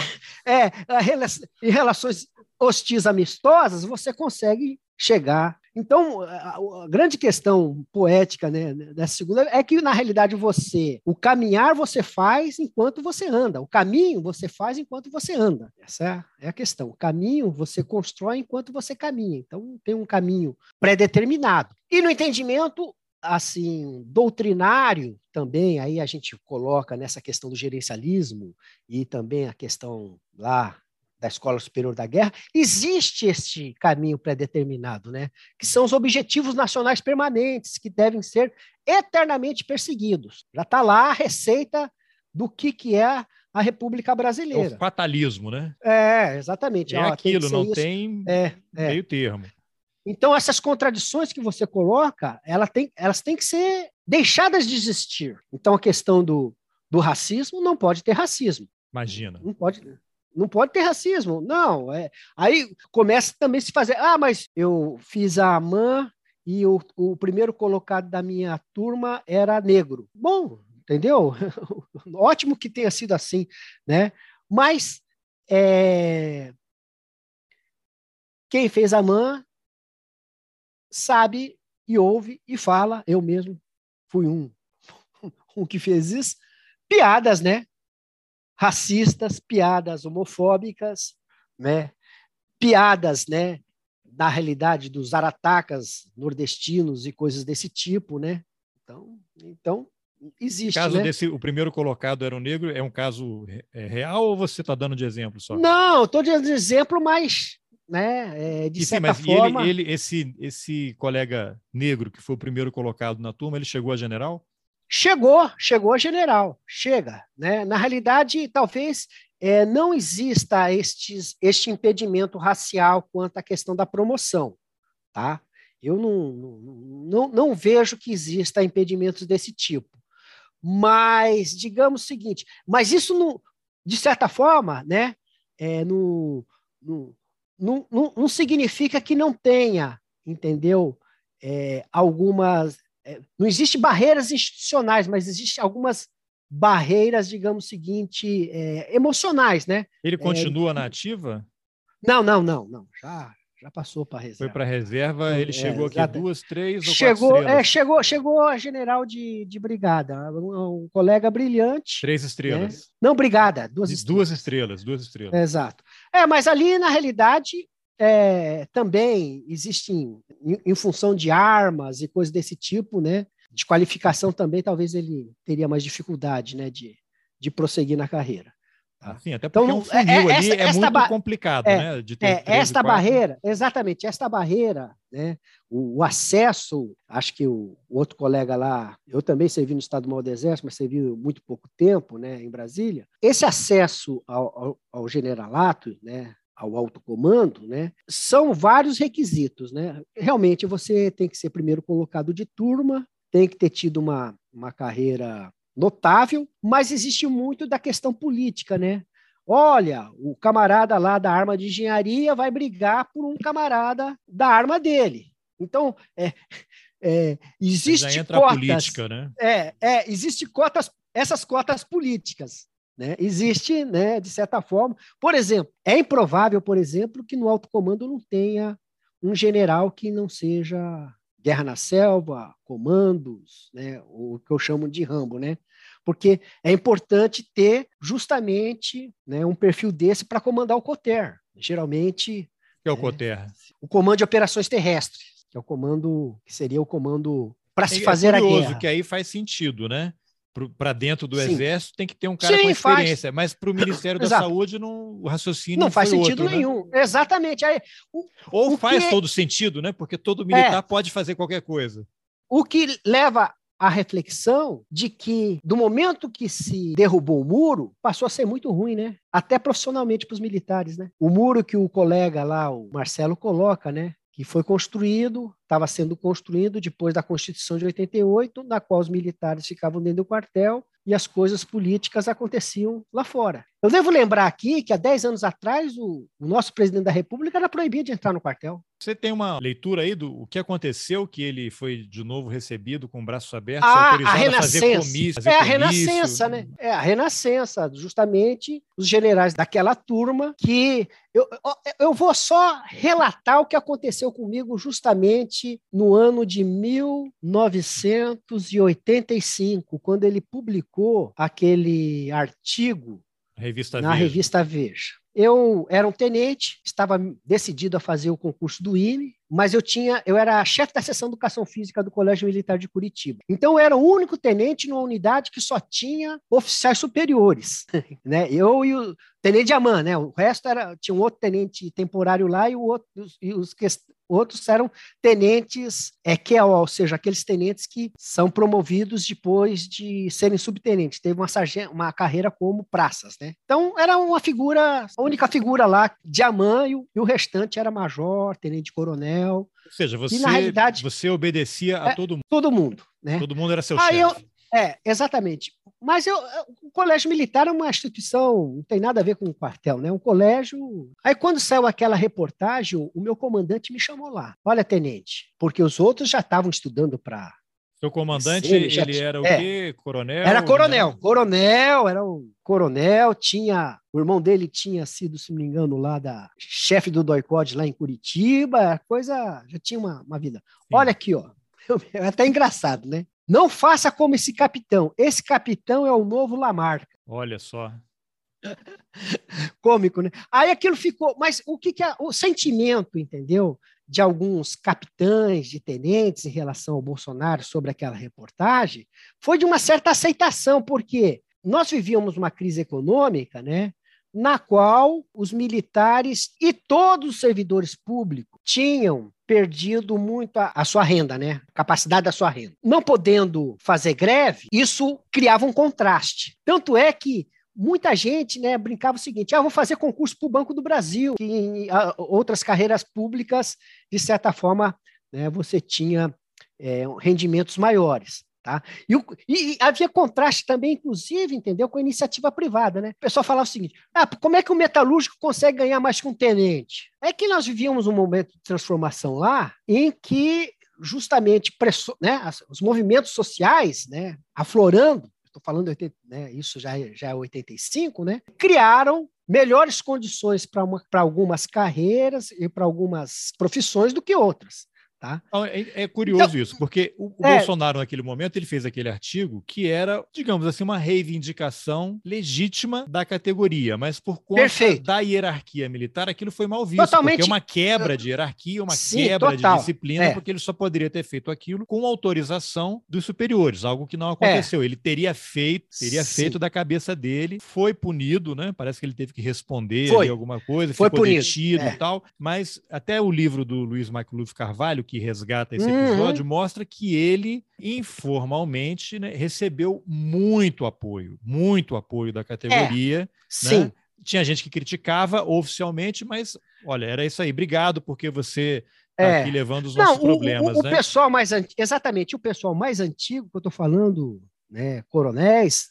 É, é, em relações hostis amistosas, você consegue chegar então, a, a, grande questão poética né, dessa segunda é que, na realidade, você, o caminhar você faz enquanto você anda, o caminho você faz enquanto você anda. Essa é a questão. O caminho você constrói enquanto você caminha. Então, tem um caminho pré-determinado. E no entendimento assim doutrinário também aí a gente coloca nessa questão do gerencialismo e também a questão lá da Escola Superior da Guerra, existe este caminho pré-determinado, né? que são os objetivos nacionais permanentes, que devem ser eternamente perseguidos. Já está lá a receita do que, que é a República Brasileira. É o fatalismo, né? É, exatamente. É Ó, aquilo, não isso. tem é, é. meio termo. Então, essas contradições que você coloca, ela tem, elas têm que ser deixadas de existir. Então, a questão do, do racismo não pode ter racismo. Imagina. Não pode. Não pode ter racismo. Não. É. Aí começa também a se fazer. Ah, mas eu fiz a AMAN e o, o primeiro colocado da minha turma era negro. Bom, entendeu? Ótimo que tenha sido assim, né? Mas é... quem fez a MAN sabe e ouve e fala, eu mesmo fui um, um que fez isso, piadas, né? Racistas, piadas homofóbicas, né? piadas, né? na realidade dos aratacas nordestinos e coisas desse tipo, né? Então, então existe. O caso né? desse, o primeiro colocado era um negro, é um caso é real ou você está dando de exemplo só? Não, estou dando de exemplo, mas né, é, de certa mas forma. Ele, ele, esse, esse colega negro que foi o primeiro colocado na turma, ele chegou a general? Chegou, chegou a general, chega. Né? Na realidade, talvez é, não exista estes, este impedimento racial quanto à questão da promoção. Tá? Eu não, não, não vejo que exista impedimentos desse tipo. Mas, digamos o seguinte, mas isso, não, de certa forma, né, é, não, não, não, significa que não tenha, entendeu? É, algumas não existe barreiras institucionais, mas existem algumas barreiras, digamos seguinte, é, emocionais, né? Ele é, continua é, na ativa? Não, não, não, não. Já, já passou para a reserva. Foi para a reserva, ele é, chegou aqui duas, três ou chegou, quatro é, chegou, chegou a general de, de brigada, um, um colega brilhante. Três estrelas. Né? Não, brigada, duas estrelas. Duas estrelas, duas estrelas. Exato. É, mas ali, na realidade, é, também existem, em, em, função de armas e coisas desse tipo, né? De qualificação também, talvez ele teria mais dificuldade, né? De, de prosseguir na carreira. Tá? Sim, até porque então, um funil é, ali é muito complicado, é, né? De ter é, esta barreira, exatamente, esta barreira, né? O, o, acesso, acho que o, o, outro colega lá, eu também servi no Estado Maior do Exército, mas servi muito pouco tempo, né? Em Brasília. Esse acesso ao, ao, ao generalato, né? Ao alto comando, né, são vários requisitos. Né? Realmente você tem que ser primeiro colocado de turma, tem que ter tido uma, uma carreira notável, mas existe muito da questão política, né? Olha, o camarada lá da arma de engenharia vai brigar por um camarada da arma dele. Então, é, é, existe já entra cotas. Política, né? É, é, existe cotas, essas cotas políticas. Né? Existe, né, de certa forma. Por exemplo, é improvável, por exemplo, que no alto comando não tenha um general que não seja guerra na selva, comandos, né, o que eu chamo de Rambo, né? Porque é importante ter justamente né, um perfil desse para comandar o COTER. Geralmente. que é o COTER? É, o Comando de Operações Terrestres, que é o comando que seria o comando para se é, fazer é curioso, a guerra. que aí faz sentido, né? Para dentro do Sim. Exército tem que ter um cara Sim, com experiência, faz. mas para o Ministério da Saúde não, o raciocínio não, não faz sentido outro, né? nenhum. Né? Exatamente. Aí, o, Ou o faz que... todo sentido, né? Porque todo militar é. pode fazer qualquer coisa. O que leva a reflexão de que, do momento que se derrubou o muro, passou a ser muito ruim, né? Até profissionalmente para os militares, né? O muro que o colega lá, o Marcelo, coloca, né? Que foi construído, estava sendo construído depois da Constituição de 88, na qual os militares ficavam dentro do quartel e as coisas políticas aconteciam lá fora. Eu devo lembrar aqui que há 10 anos atrás o, o nosso presidente da República era proibido de entrar no quartel. Você tem uma leitura aí do o que aconteceu, que ele foi de novo recebido com braços abertos, ah, autorizado a, renascença. a fazer comício. é a renascença, né? É a renascença, justamente os generais daquela turma que eu, eu vou só relatar o que aconteceu comigo justamente no ano de 1985, quando ele publicou aquele artigo revista na Veja. revista Veja. Eu era um tenente, estava decidido a fazer o concurso do INE, mas eu tinha, eu era chefe da seção de educação física do Colégio Militar de Curitiba. Então eu era o único tenente numa unidade que só tinha oficiais superiores, né? Eu e o tenente Aman, né? O resto era tinha um outro tenente temporário lá e o outro e os que outros eram tenentes é que ou seja, aqueles tenentes que são promovidos depois de serem subtenentes. Teve uma, sargento, uma carreira como praças, né? Então era uma figura, a única figura lá de Amanho e o restante era major, tenente coronel. Ou seja, você, na realidade, você obedecia a é, todo mundo. Todo mundo, né? Todo mundo era seu Aí chefe. Eu, é, exatamente. Mas eu, o colégio militar é uma instituição, não tem nada a ver com um quartel, né? Um colégio. Aí, quando saiu aquela reportagem, o meu comandante me chamou lá. Olha, tenente, porque os outros já estavam estudando para. Seu comandante, ele, ele era o é, quê? Coronel? Era coronel. Coronel, era um coronel, tinha. O irmão dele tinha sido, se não me engano, lá da chefe do Doicode lá em Curitiba, coisa. Já tinha uma, uma vida. Sim. Olha aqui, ó. É até engraçado, né? Não faça como esse capitão. Esse capitão é o novo Lamarca. Olha só. Cômico, né? Aí aquilo ficou. Mas o que, que é o sentimento, entendeu? De alguns capitães, de tenentes em relação ao Bolsonaro sobre aquela reportagem foi de uma certa aceitação, porque nós vivíamos uma crise econômica, né? Na qual os militares e todos os servidores públicos tinham perdido muito a, a, sua renda, né? A capacidade da sua renda. Não podendo fazer greve, isso criava um contraste. Tanto é que muita gente né, brincava o seguinte: ah, vou fazer concurso para o Banco do Brasil, que em a, outras carreiras públicas, de certa forma, né, você tinha é, rendimentos maiores. Tá? E, o, e, havia contraste também, inclusive, entendeu, com a iniciativa privada. Né? O pessoal falava o seguinte: ah, como é que o metalúrgico consegue ganhar mais que um tenente? É que nós vivíamos um momento de transformação lá em que justamente né, os movimentos sociais né, aflorando, estou falando né, isso já, já é 85, né, criaram melhores condições para algumas carreiras e para algumas profissões do que outras. Tá? Então, é, é, curioso então, isso, porque o, o é, Bolsonaro, naquele momento, ele fez aquele artigo que era, digamos assim, uma reivindicação legítima da categoria, mas por conta perfeito. da hierarquia militar, aquilo foi mal visto. Totalmente. Porque é uma quebra de hierarquia, uma Sim, quebra total. de disciplina, é. porque ele só poderia ter feito aquilo com autorização dos superiores, algo que não é. aconteceu. Ele teria feito, teria Sim. feito da cabeça dele, foi punido, né? Parece que ele teve que responder alguma coisa, foi ficou punido. detido é. e tal, mas até o livro do Luiz McLuff Carvalho, que resgata esse uhum. episódio, uhum. mostra que ele, informalmente, né, recebeu muito apoio, muito apoio da categoria. É, né? sim. Tinha gente que criticava oficialmente, mas olha, era isso aí. Obrigado porque você está é. aqui levando os nossos Não, problemas. O, o, né? o pessoal mais exatamente, o pessoal mais antigo que eu estou falando, né, coronéis,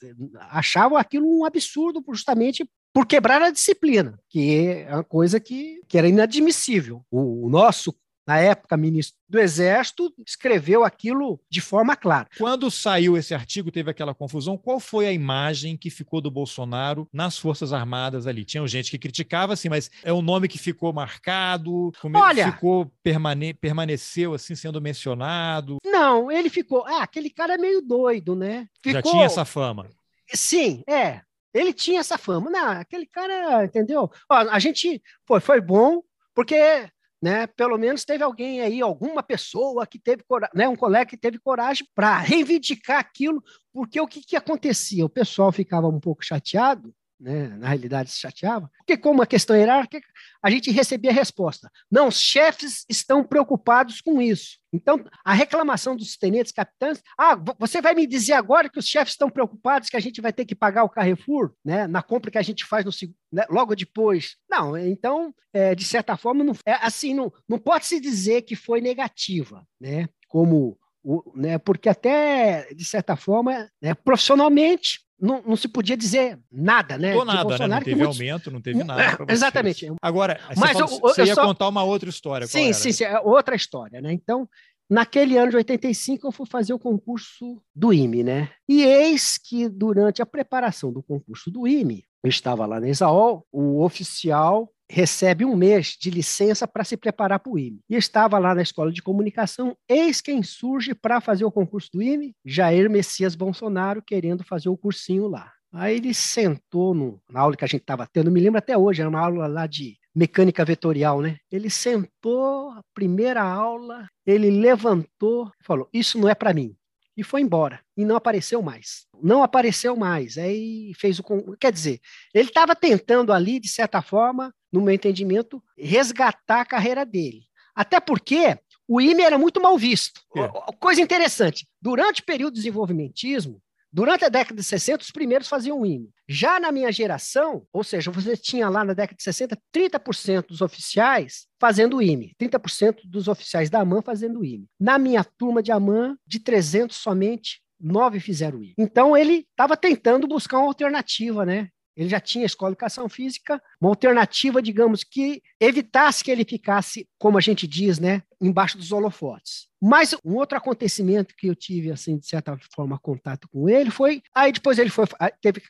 achavam aquilo um absurdo justamente por quebrar a disciplina, que é uma coisa que, que era inadmissível. O, o nosso na época ministro do Exército, escreveu aquilo de forma clara. Quando saiu esse artigo, teve aquela confusão. Qual foi a imagem que ficou do Bolsonaro nas Forças Armadas ali? Tinha gente que criticava, assim, mas é um nome que ficou marcado, Olha, ficou permane permaneceu assim sendo mencionado. Não, ele ficou. Ah, aquele cara é meio doido, né? Ficou... Já tinha essa fama. Sim, é. Ele tinha essa fama. Não, aquele cara, entendeu? Ó, a gente foi, foi bom, porque né? Pelo menos teve alguém aí, alguma pessoa que teve coragem, né? um colega que teve coragem para reivindicar aquilo, porque o que, que acontecia? O pessoal ficava um pouco chateado, né, na realidade se chateava, porque como a questão hierárquica, a gente recebia a resposta. Não, os chefes estão preocupados com isso. Então, a reclamação dos tenentes capitães, ah, você vai me dizer agora que os chefes estão preocupados que a gente vai ter que pagar o Carrefour, né, na compra que a gente faz no, né, logo depois. Não, então, é, de certa forma, não, é, assim, não, não pode se dizer que foi negativa, né, como o, né, porque até, de certa forma, né, profissionalmente, não, não, se podia dizer nada, né? Não nada, né? Não teve muitos... aumento, não teve nada. Exatamente. Agora, Mas você, eu, você ia só... contar uma outra história. Sim, sim, sim, é outra história, né? Então, naquele ano de 85, eu fui fazer o concurso do IME, né? E eis que durante a preparação do concurso do IME, eu estava lá na Exaol, o oficial recebe um mês de licença para se preparar para o IME. E estava lá na escola de comunicação, eis quem surge para fazer o concurso do IME, Jair Messias Bolsonaro, querendo fazer o cursinho lá. Aí ele sentou no, na aula que a gente estava tendo, me lembro até hoje, era uma aula lá de mecânica vetorial, né? Ele sentou, a primeira aula, ele levantou falou: Isso não é para mim. E foi embora. E não apareceu mais. Não apareceu mais. Aí fez o. Quer dizer, ele estava tentando ali, de certa forma, no meu entendimento, resgatar a carreira dele. Até porque o IME era muito mal visto. É. Coisa interessante, durante o período de desenvolvimentismo, durante a década de 60, os primeiros faziam o IME. Já na minha geração, ou seja, você tinha lá na década de 60, 30% dos oficiais fazendo o IME, 30% dos oficiais da AMAN fazendo o IME. Na minha turma de AMAN, de 300 somente, nove fizeram o IME. Então ele estava tentando buscar uma alternativa, né? Ele já tinha escola de educação física, uma alternativa, digamos, que evitasse que ele ficasse, como a gente diz, né, embaixo dos holofotes. Mas um outro acontecimento que eu tive, assim, de certa forma, contato com ele foi. Aí depois ele foi, teve que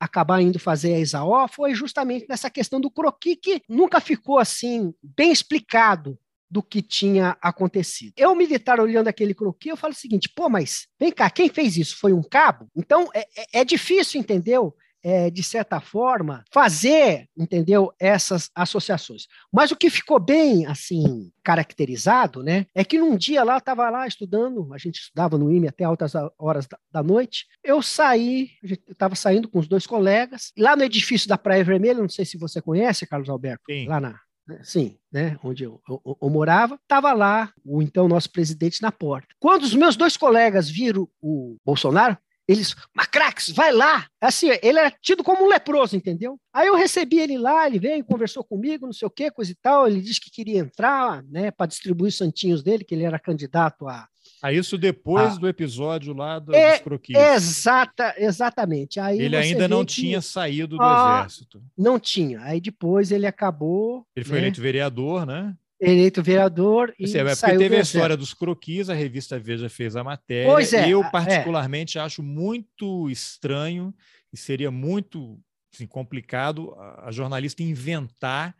acabar indo fazer a Isaó, foi justamente nessa questão do croqui, que nunca ficou, assim, bem explicado do que tinha acontecido. Eu, militar, olhando aquele croqui, eu falo o seguinte: pô, mas vem cá, quem fez isso? Foi um cabo? Então é, é, é difícil, entendeu? É, de certa forma, fazer, entendeu, essas associações. Mas o que ficou bem, assim, caracterizado, né, é que num dia lá, estava lá estudando, a gente estudava no IME até altas horas da, da noite, eu saí, eu estava saindo com os dois colegas, lá no edifício da Praia Vermelha, não sei se você conhece, Carlos Alberto, Sim. lá na, né, Sim, né? Onde eu, eu, eu morava, estava lá o então nosso presidente na porta. Quando os meus dois colegas viram o Bolsonaro, eles, Macrax, vai lá. Assim, ele era tido como um leproso, entendeu? Aí eu recebi ele lá, ele veio, conversou comigo, não sei o que, coisa e tal. Ele disse que queria entrar, né, para distribuir os santinhos dele, que ele era candidato a. A isso depois a... do episódio lá do, é, dos croquis. Exata, exatamente. Aí ele ainda não que... tinha saído do ah, exército. Não tinha. Aí depois ele acabou. Ele foi né? eleito vereador, né? Eleito vereador e assim, é porque teve a história dos croquis, a revista Veja fez a matéria. Pois é, eu é. particularmente é. acho muito estranho e seria muito assim, complicado a jornalista inventar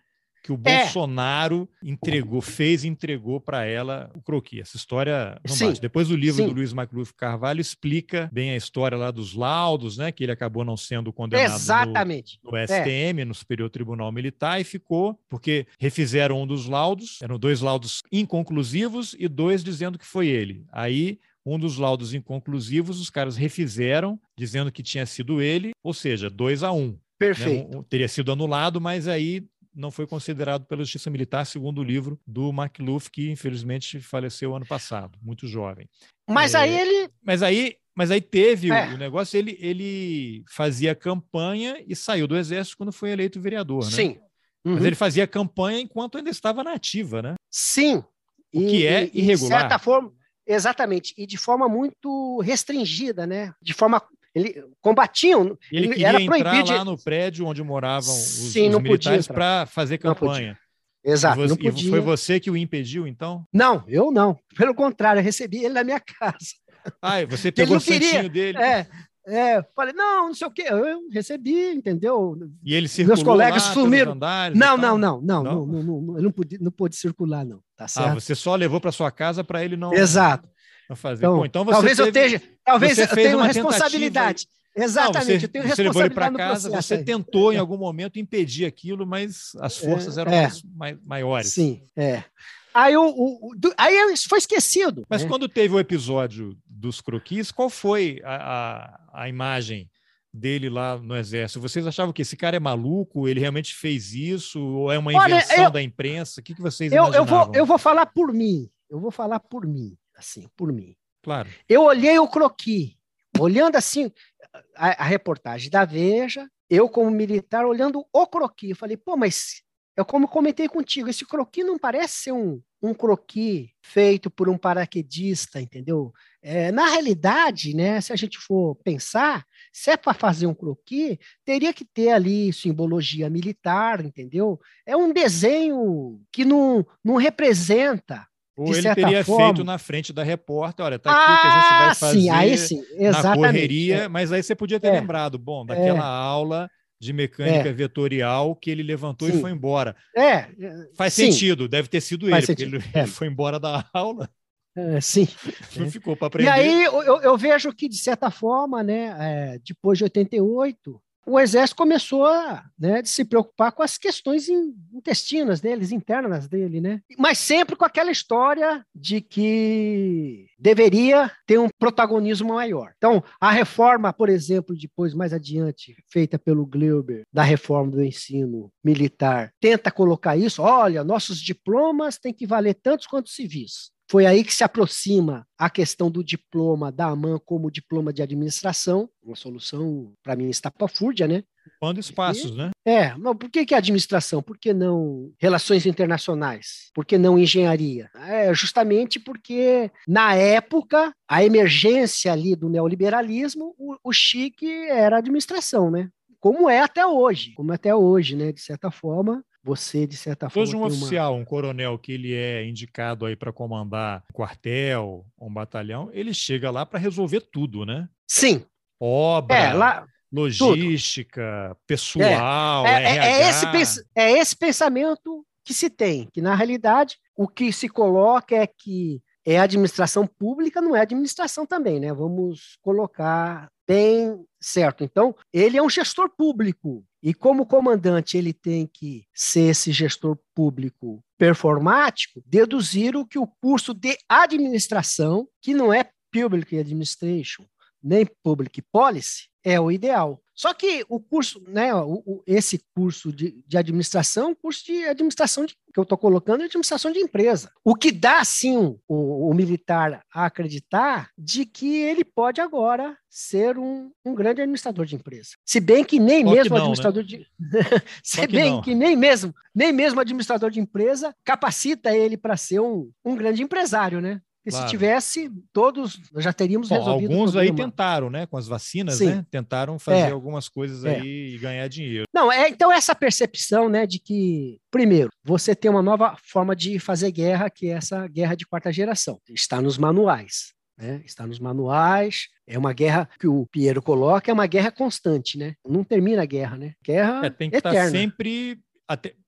que o é. Bolsonaro entregou, fez e entregou para ela o croqui. Essa história não Sim. bate. Depois o livro Sim. do Luiz McLuff Carvalho explica bem a história lá dos laudos, né? Que ele acabou não sendo condenado Exatamente. no, no STM, é. no Superior Tribunal Militar, e ficou, porque refizeram um dos laudos, eram dois laudos inconclusivos e dois dizendo que foi ele. Aí um dos laudos inconclusivos, os caras refizeram, dizendo que tinha sido ele, ou seja, dois a um. Né? Perfeito. Né? Um, teria sido anulado, mas aí não foi considerado pela Justiça Militar, segundo o livro do McLuff, que infelizmente faleceu ano passado, muito jovem. Mas é, aí ele. Mas aí, mas aí teve é. o negócio, ele, ele fazia campanha e saiu do Exército quando foi eleito vereador, né? Sim. Uhum. Mas ele fazia campanha enquanto ainda estava na ativa, né? Sim. O e, que é irregular. De certa forma, exatamente. E de forma muito restringida, né? De forma ele combatiam. Ele queria era entrar de... lá no prédio onde moravam os, Sim, os militares para fazer campanha. Exato, e, você, e foi você que o impediu, então? Não, eu não. Pelo contrário, eu recebi ele na minha casa. Ah, você pegou o santinho dele? É, é, falei, não, não sei o quê. Eu recebi, entendeu? E ele circulou Meus colegas sumiram. Não, não, não, não, não, não, não, ele não pôde, não circular, não. Tá ah, certo? Ah, você só levou para sua casa para ele não. Exato. Não fazer. Então, então talvez teve, eu esteja, talvez eu tenha uma responsabilidade. Exatamente, não, você, eu tenho você levou ele para casa, você aí. tentou em algum momento impedir aquilo, mas as é, forças é, eram é. Mais, maiores. Sim, é. Aí, o, o, aí foi esquecido. Mas né? quando teve o episódio dos croquis, qual foi a, a, a imagem dele lá no Exército? Vocês achavam que esse cara é maluco? Ele realmente fez isso? Ou é uma invenção Olha, eu, da imprensa? O que, que vocês eu, eu vou Eu vou falar por mim. Eu vou falar por mim, assim, por mim. Claro. Eu olhei o croqui, olhando assim a, a reportagem da Veja, eu como militar olhando o croqui, eu falei, pô, mas é como comentei contigo, esse croqui não parece ser um, um croqui feito por um paraquedista, entendeu? É, na realidade, né, se a gente for pensar, se é para fazer um croqui, teria que ter ali simbologia militar, entendeu? É um desenho que não, não representa ou ele teria forma... feito na frente da repórter, olha, tá aqui ah, que a gente vai ah, fazer sim, aí sim, exatamente. na correria, é. mas aí você podia ter é. lembrado, bom, daquela é. aula de mecânica é. vetorial que ele levantou Sim. e foi embora. É. Faz Sim. sentido, deve ter sido Faz ele, sentido. porque ele, é. foi embora da aula. É, sim. Não ficou para aprender. E aí eu, eu, vejo que, de certa forma, né, depois de 88, o exército começou a né, de se preocupar com as questões intestinas deles, internas dele, né? Mas sempre com aquela história de que deveria ter um protagonismo maior. Então, a reforma, por exemplo, depois mais adiante, feita pelo Gleuber, da reforma do ensino militar, tenta colocar isso, olha, nossos diplomas têm que valer tantos quanto civis. Foi aí que se aproxima a questão do diploma da AMAN como diploma de administração, uma solução, para mim, estapafúrdia, né? Quando espaços, e, né? É, mas por que, que administração? Por que não relações internacionais? Por que não engenharia? É justamente porque, na época, a emergência ali do neoliberalismo, o, o chique era administração, né? Como é até hoje, como é até hoje, né? De certa forma, você, de certa forma. Hoje, um oficial, uma... um coronel que ele é indicado aí para comandar um quartel, um batalhão, ele chega lá para resolver tudo, né? Sim. Obra. É, lá, logística, tudo. pessoal, é, é, é, esse, é esse pensamento que se tem, que na realidade o que se coloca é que é administração pública, não é administração também, né? Vamos colocar bem certo. Então, ele é um gestor público, e como comandante ele tem que ser esse gestor público performático, deduzir o que o curso de administração, que não é Public Administration, nem Public Policy, é o ideal. Só que o curso, né, o, o, esse curso de, de administração, o curso de administração de, que eu estou colocando é administração de empresa. O que dá, sim, o, o, militar a acreditar de que ele pode agora ser um, um grande administrador de empresa. Se bem que nem Só mesmo que não, né? administrador né? de. Se bem não. que nem mesmo, nem mesmo administrador de empresa capacita ele para ser um, um grande empresário, né? Claro. se tivesse, todos já teríamos Bom, resolvido. Alguns aí tentaram, né? Com as vacinas, Sim. né? Tentaram fazer é. algumas coisas é. aí e ganhar dinheiro. Não, é então essa percepção, né, de que, primeiro, você tem uma nova forma de fazer guerra, que é essa guerra de quarta geração. Está nos manuais. Né? Está nos manuais. É uma guerra que o Piero coloca, é uma guerra constante, né? Não termina a guerra, né? Guerra é, tem que eterna. estar sempre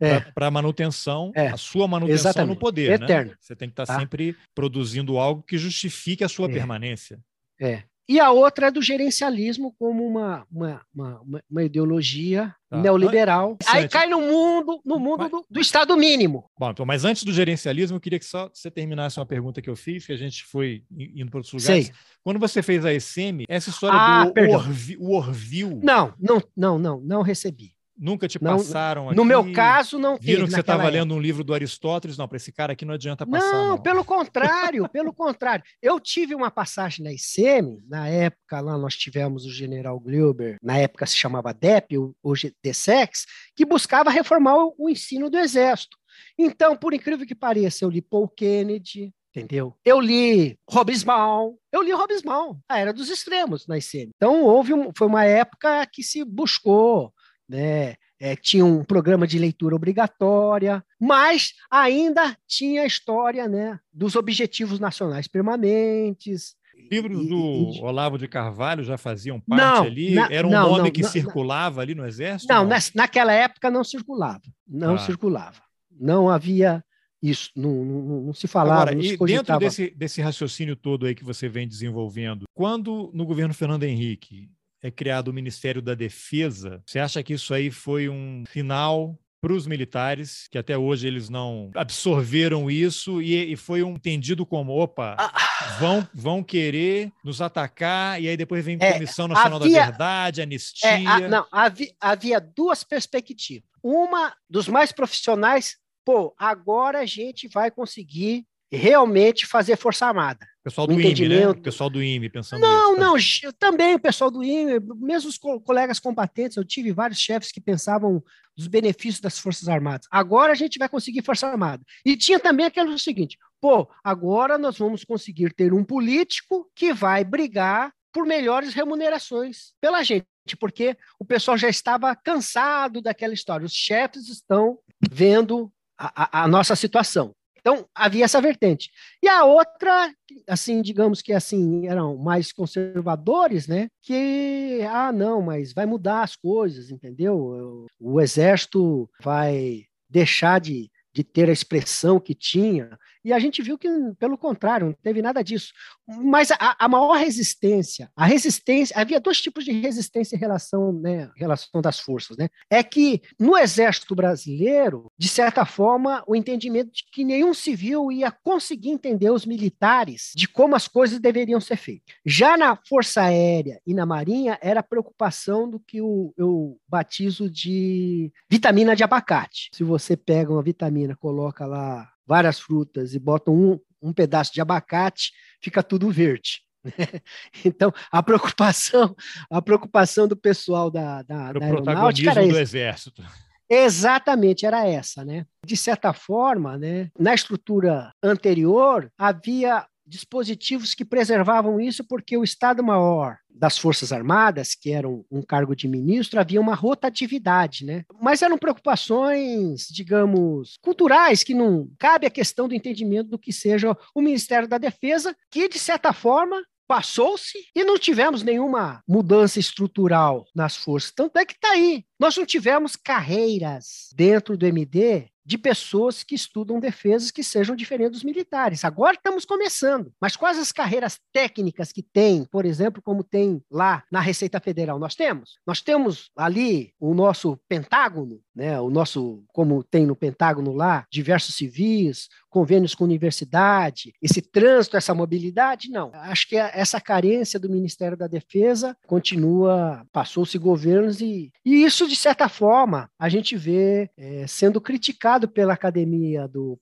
é. para manutenção, é. a sua manutenção Exatamente. no poder. Né? Eterno. Né? Você tem que estar tá, tá sempre produzindo algo que justifique a sua é. permanência. É. E a outra é do gerencialismo como uma, uma, uma, uma ideologia tá. neoliberal. Aí cai no mundo, no mundo mas... do, do, Estado mínimo. Bom, então, mas antes do gerencialismo, eu queria que só você terminasse uma pergunta que eu fiz, que a gente foi indo para outros lugares. Sei. Quando você fez a ECM, essa história ah, do Orville. Não, não, não, não, não recebi. Nunca te passaram não, aqui? No meu caso, não Viram que você estava lendo um livro do Aristóteles? Não, para esse cara aqui não adianta passar. Não, não. pelo contrário, pelo contrário. Eu tive uma passagem na ICM, na época lá nós tivemos o general Gleuber, na época se chamava DEP, hoje DSEX, que buscava reformar o, o ensino do Exército. Então, por incrível que pareça, eu li Paul Kennedy, entendeu? Eu li Robismal, eu li Robismal, a Era dos Extremos na ICM. Então, houve um, foi uma época que se buscou né? É, tinha um programa de leitura obrigatória, mas ainda tinha a história né, dos objetivos nacionais permanentes. Livros do e, Olavo de Carvalho já faziam parte não, ali? Na, Era um não, nome não, que circulava ali no Exército? Não, naquela época não circulava. Não ah. circulava. Não havia isso, não, não, não se falava. Agora, não se e dentro desse, desse raciocínio todo aí que você vem desenvolvendo, quando no governo Fernando Henrique é criado o Ministério da Defesa. Você acha que isso aí foi um final para os militares, que até hoje eles não absorveram isso e, e foi um entendido como: opa, ah. vão, vão querer nos atacar, e aí depois vem é, Comissão Nacional havia, da Verdade, anistia. É, a, não, havia, havia duas perspectivas. Uma dos mais profissionais, pô, agora a gente vai conseguir realmente fazer Força Armada. Pessoal do IME, né? Pessoal do IME pensando Não, isso, tá? não, também o pessoal do IME, mesmo os co colegas combatentes, eu tive vários chefes que pensavam dos benefícios das Forças Armadas. Agora a gente vai conseguir Força Armada. E tinha também aquele seguinte, pô, agora nós vamos conseguir ter um político que vai brigar por melhores remunerações pela gente, porque o pessoal já estava cansado daquela história. Os chefes estão vendo a, a, a nossa situação. Então, havia essa vertente. E a outra, assim, digamos que assim, eram mais conservadores, né? Que, ah, não, mas vai mudar as coisas, entendeu? O exército vai deixar de, de ter a expressão que tinha. E a gente viu que, pelo contrário, não teve nada disso. Mas a, a maior resistência, a resistência, havia dois tipos de resistência em relação, né, em relação das forças, né? É que no exército brasileiro, de certa forma, o entendimento de que nenhum civil ia conseguir entender os militares de como as coisas deveriam ser feitas. Já na Força Aérea e na Marinha, era a preocupação do que eu, eu batizo de vitamina de abacate. Se você pega uma vitamina, coloca lá várias frutas e botam um, um pedaço de abacate, fica tudo verde. Né? Então, a preocupação, a preocupação do pessoal da, da, da aeronáutica era do exército. Exatamente, era essa, né? De certa forma, né, na estrutura anterior, havia dispositivos que preservavam isso porque o Estado-Maior das Forças Armadas, que era um, cargo de ministro, havia uma rotatividade, né? Mas eram preocupações, digamos, culturais, que não cabe a questão do entendimento do que seja o Ministério da Defesa, que, de certa forma, passou-se e não tivemos nenhuma mudança estrutural nas forças. Tanto é que está aí. Nós não tivemos carreiras dentro do MD de pessoas que estudam defesas que sejam diferentes dos militares. Agora estamos começando, mas quais as carreiras técnicas que tem, por exemplo, como tem lá na Receita Federal? Nós temos. Nós temos ali o nosso Pentágono, né, o nosso, como tem no Pentágono lá, diversos civis, convênios com universidade, esse trânsito, essa mobilidade, não. Acho que essa carência do Ministério da Defesa continua, passou-se governos e, e isso, de certa forma, a gente vê é, sendo criticado pela academia do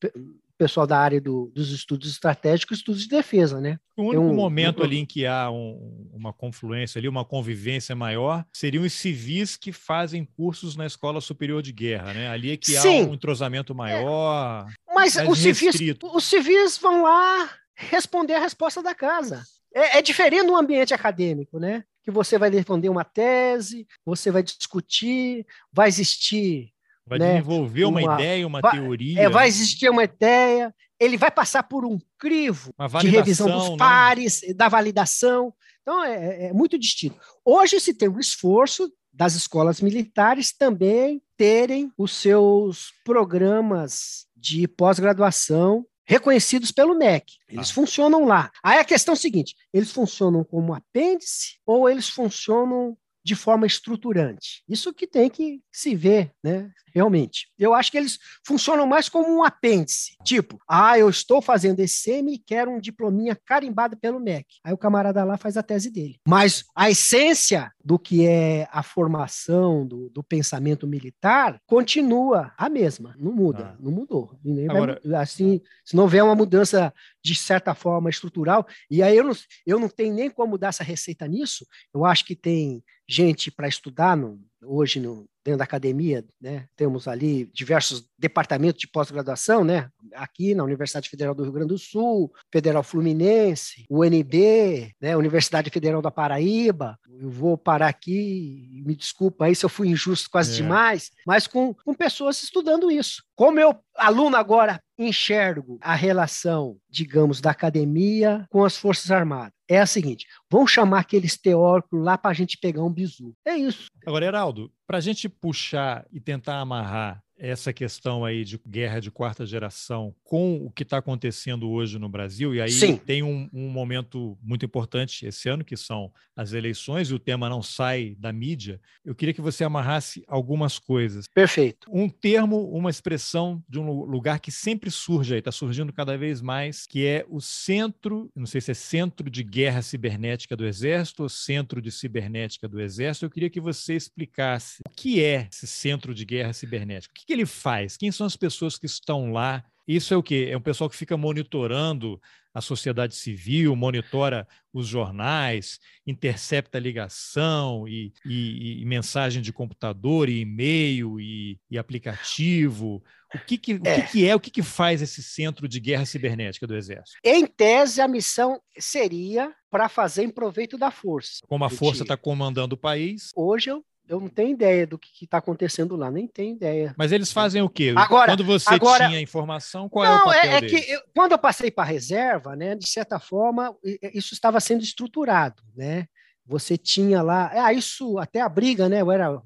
pessoal da área do, dos estudos estratégicos, estudos de defesa, né? O único um, momento um... ali em que há um, uma confluência ali, uma convivência maior, seriam os civis que fazem cursos na Escola Superior de Guerra, né? Ali é que Sim. há um entrosamento maior. É. Mas os civis, os civis vão lá responder a resposta da casa. É, é diferente no ambiente acadêmico, né? Que você vai responder uma tese, você vai discutir, vai existir Vai né? desenvolver uma, uma, ideia, uma vai, teoria. É, vai existir uma ideia, ele vai passar por um crivo de revisão dos né? pares, né? da validação. Então, é, é, é muito distinto. Hoje se tem um esforço das escolas militares também terem os seus programas de pós-graduação reconhecidos pelo MEC. Eles ah. funcionam lá. Aí a questão é a seguinte: eles funcionam como apêndice ou eles funcionam de forma estruturante. Isso que tem que se ver, né? Realmente. Eu acho que eles funcionam mais como um apêndice. Tipo, ah, eu estou fazendo esse semi e quero um diplominha carimbado pelo MEC. Aí o camarada lá faz a tese dele. Mas a essência do que é a formação do, do pensamento militar continua a mesma. Não muda, ah. não mudou. Agora, vai, assim, se não houver uma mudança de certa forma estrutural, e aí eu não, eu não tenho nem como dar essa receita nisso, eu acho que tem gente para estudar no, hoje no, dentro da academia, né? Temos ali diversos departamentos de pós-graduação, né? Aqui na Universidade Federal do Rio Grande do Sul, Federal Fluminense, UNB, né? Universidade Federal da Paraíba. Eu vou parar aqui, me desculpa aí se eu fui injusto quase é. demais, mas com, com pessoas estudando isso. Como eu, aluno agora, enxergo a relação, digamos, da academia com as Forças Armadas? É a seguinte: vamos chamar aqueles teóricos lá para a gente pegar um bizu. É isso. Agora, Heraldo, para a gente puxar e tentar amarrar essa questão aí de guerra de quarta geração com o que está acontecendo hoje no Brasil, e aí Sim. tem um, um, momento muito importante esse ano, que são as eleições, e o tema não sai da mídia, eu queria que você amarrasse algumas coisas. Perfeito. Um termo, uma expressão de um lugar que sempre surge aí, está surgindo cada vez mais, que é o centro, não sei se é centro de guerra cibernética do Exército ou centro de cibernética do Exército. Eu queria que você explicasse o que é esse centro de guerra cibernética, o que, que ele faz, quem são as pessoas que estão lá, isso é o quê? É um pessoal que fica monitorando a sociedade civil, monitora os jornais, intercepta ligação e, e, e mensagem de computador, e e-mail e, e aplicativo. O que, que, é. O que, que é, o que, que faz esse centro de guerra cibernética do Exército? Em tese, a missão seria para fazer em proveito da força. Como a força está comandando o país. Hoje eu eu não tenho ideia do que está acontecendo lá, nem tenho ideia. Mas eles fazem o quê? Agora, quando você agora, tinha informação, qual não, é o papel é, é que eu, quando eu passei para a reserva, né, de certa forma, isso estava sendo estruturado, né? Você tinha lá, ah, isso até a briga, né? Eu era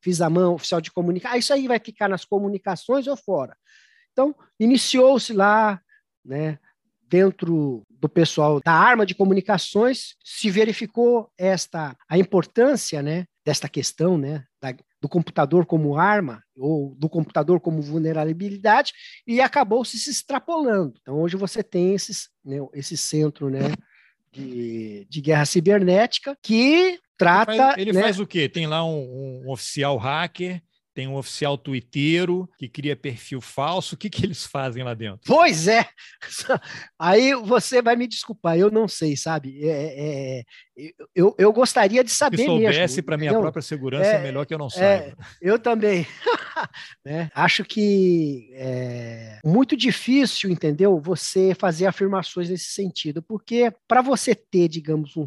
fiz a mão oficial de comunicação, ah, isso aí vai ficar nas comunicações ou fora. Então, iniciou-se lá, né, dentro do pessoal da arma de comunicações, se verificou esta a importância, né, desta questão, né, da, do computador como arma ou do computador como vulnerabilidade e acabou se, se extrapolando. Então hoje você tem esses, né, esse centro, né, de, de guerra cibernética que trata. Ele faz, ele né, faz o quê? Tem lá um, um oficial hacker tem um oficial tuiteiro que cria perfil falso. O que, que eles fazem lá dentro? Pois é! Aí você vai me desculpar, eu não sei, sabe? É, é, eu, eu gostaria de saber Se soubesse para minha própria segurança, é, é, melhor que eu não é, saiba. eu também. né? Acho que é muito difícil, entendeu? Você fazer afirmações nesse sentido, porque para você ter, digamos, um,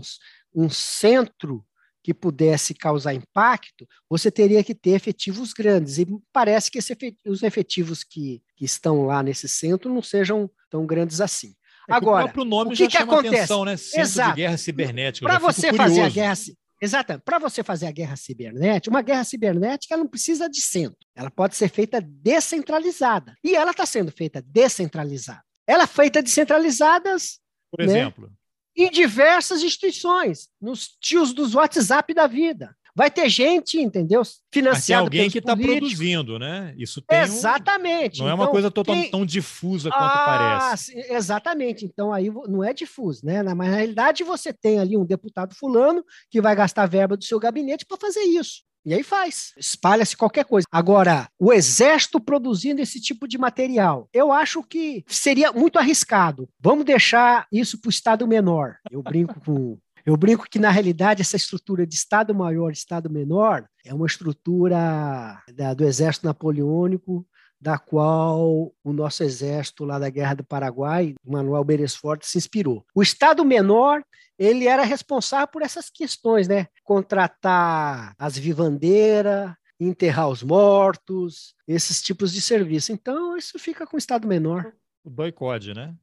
um centro que pudesse causar impacto, você teria que ter efetivos grandes. E parece que efet os efetivos que, que estão lá nesse centro não sejam tão grandes assim. É Agora, o próprio nome o que já que chama acontece? atenção, né? Centro Exato. de guerra cibernética. Para você fazer a guerra Exato. Para você fazer a guerra cibernética, uma guerra cibernética ela não precisa de centro. Ela pode ser feita descentralizada. E ela está sendo feita descentralizada. Ela é feita descentralizadas. Por né? exemplo em diversas instituições, nos tios dos WhatsApp da vida. Vai ter gente, entendeu? Financiado Mas tem alguém que está produzindo, né? Isso tem Exatamente. Um... Não então, é uma então, coisa tão, tão difusa quanto ah, parece. Exatamente. Então aí não é difuso, né? Mas na realidade você tem ali um deputado fulano que vai gastar verba do seu gabinete para fazer isso. E aí faz, espalha-se qualquer coisa. Agora, o exército produzindo esse tipo de material, eu acho que seria muito arriscado. Vamos deixar isso para o Estado menor. Eu brinco com. Eu brinco que, na realidade, essa estrutura de Estado maior e Estado menor é uma estrutura da, do exército napoleônico da qual o nosso exército lá da Guerra do Paraguai, Manuel Beresford, se inspirou. O Estado menor, ele era responsável por essas questões, né? Contratar as vivandeiras, enterrar os mortos, esses tipos de serviço. Então, isso fica com o Estado menor. O boicote, né?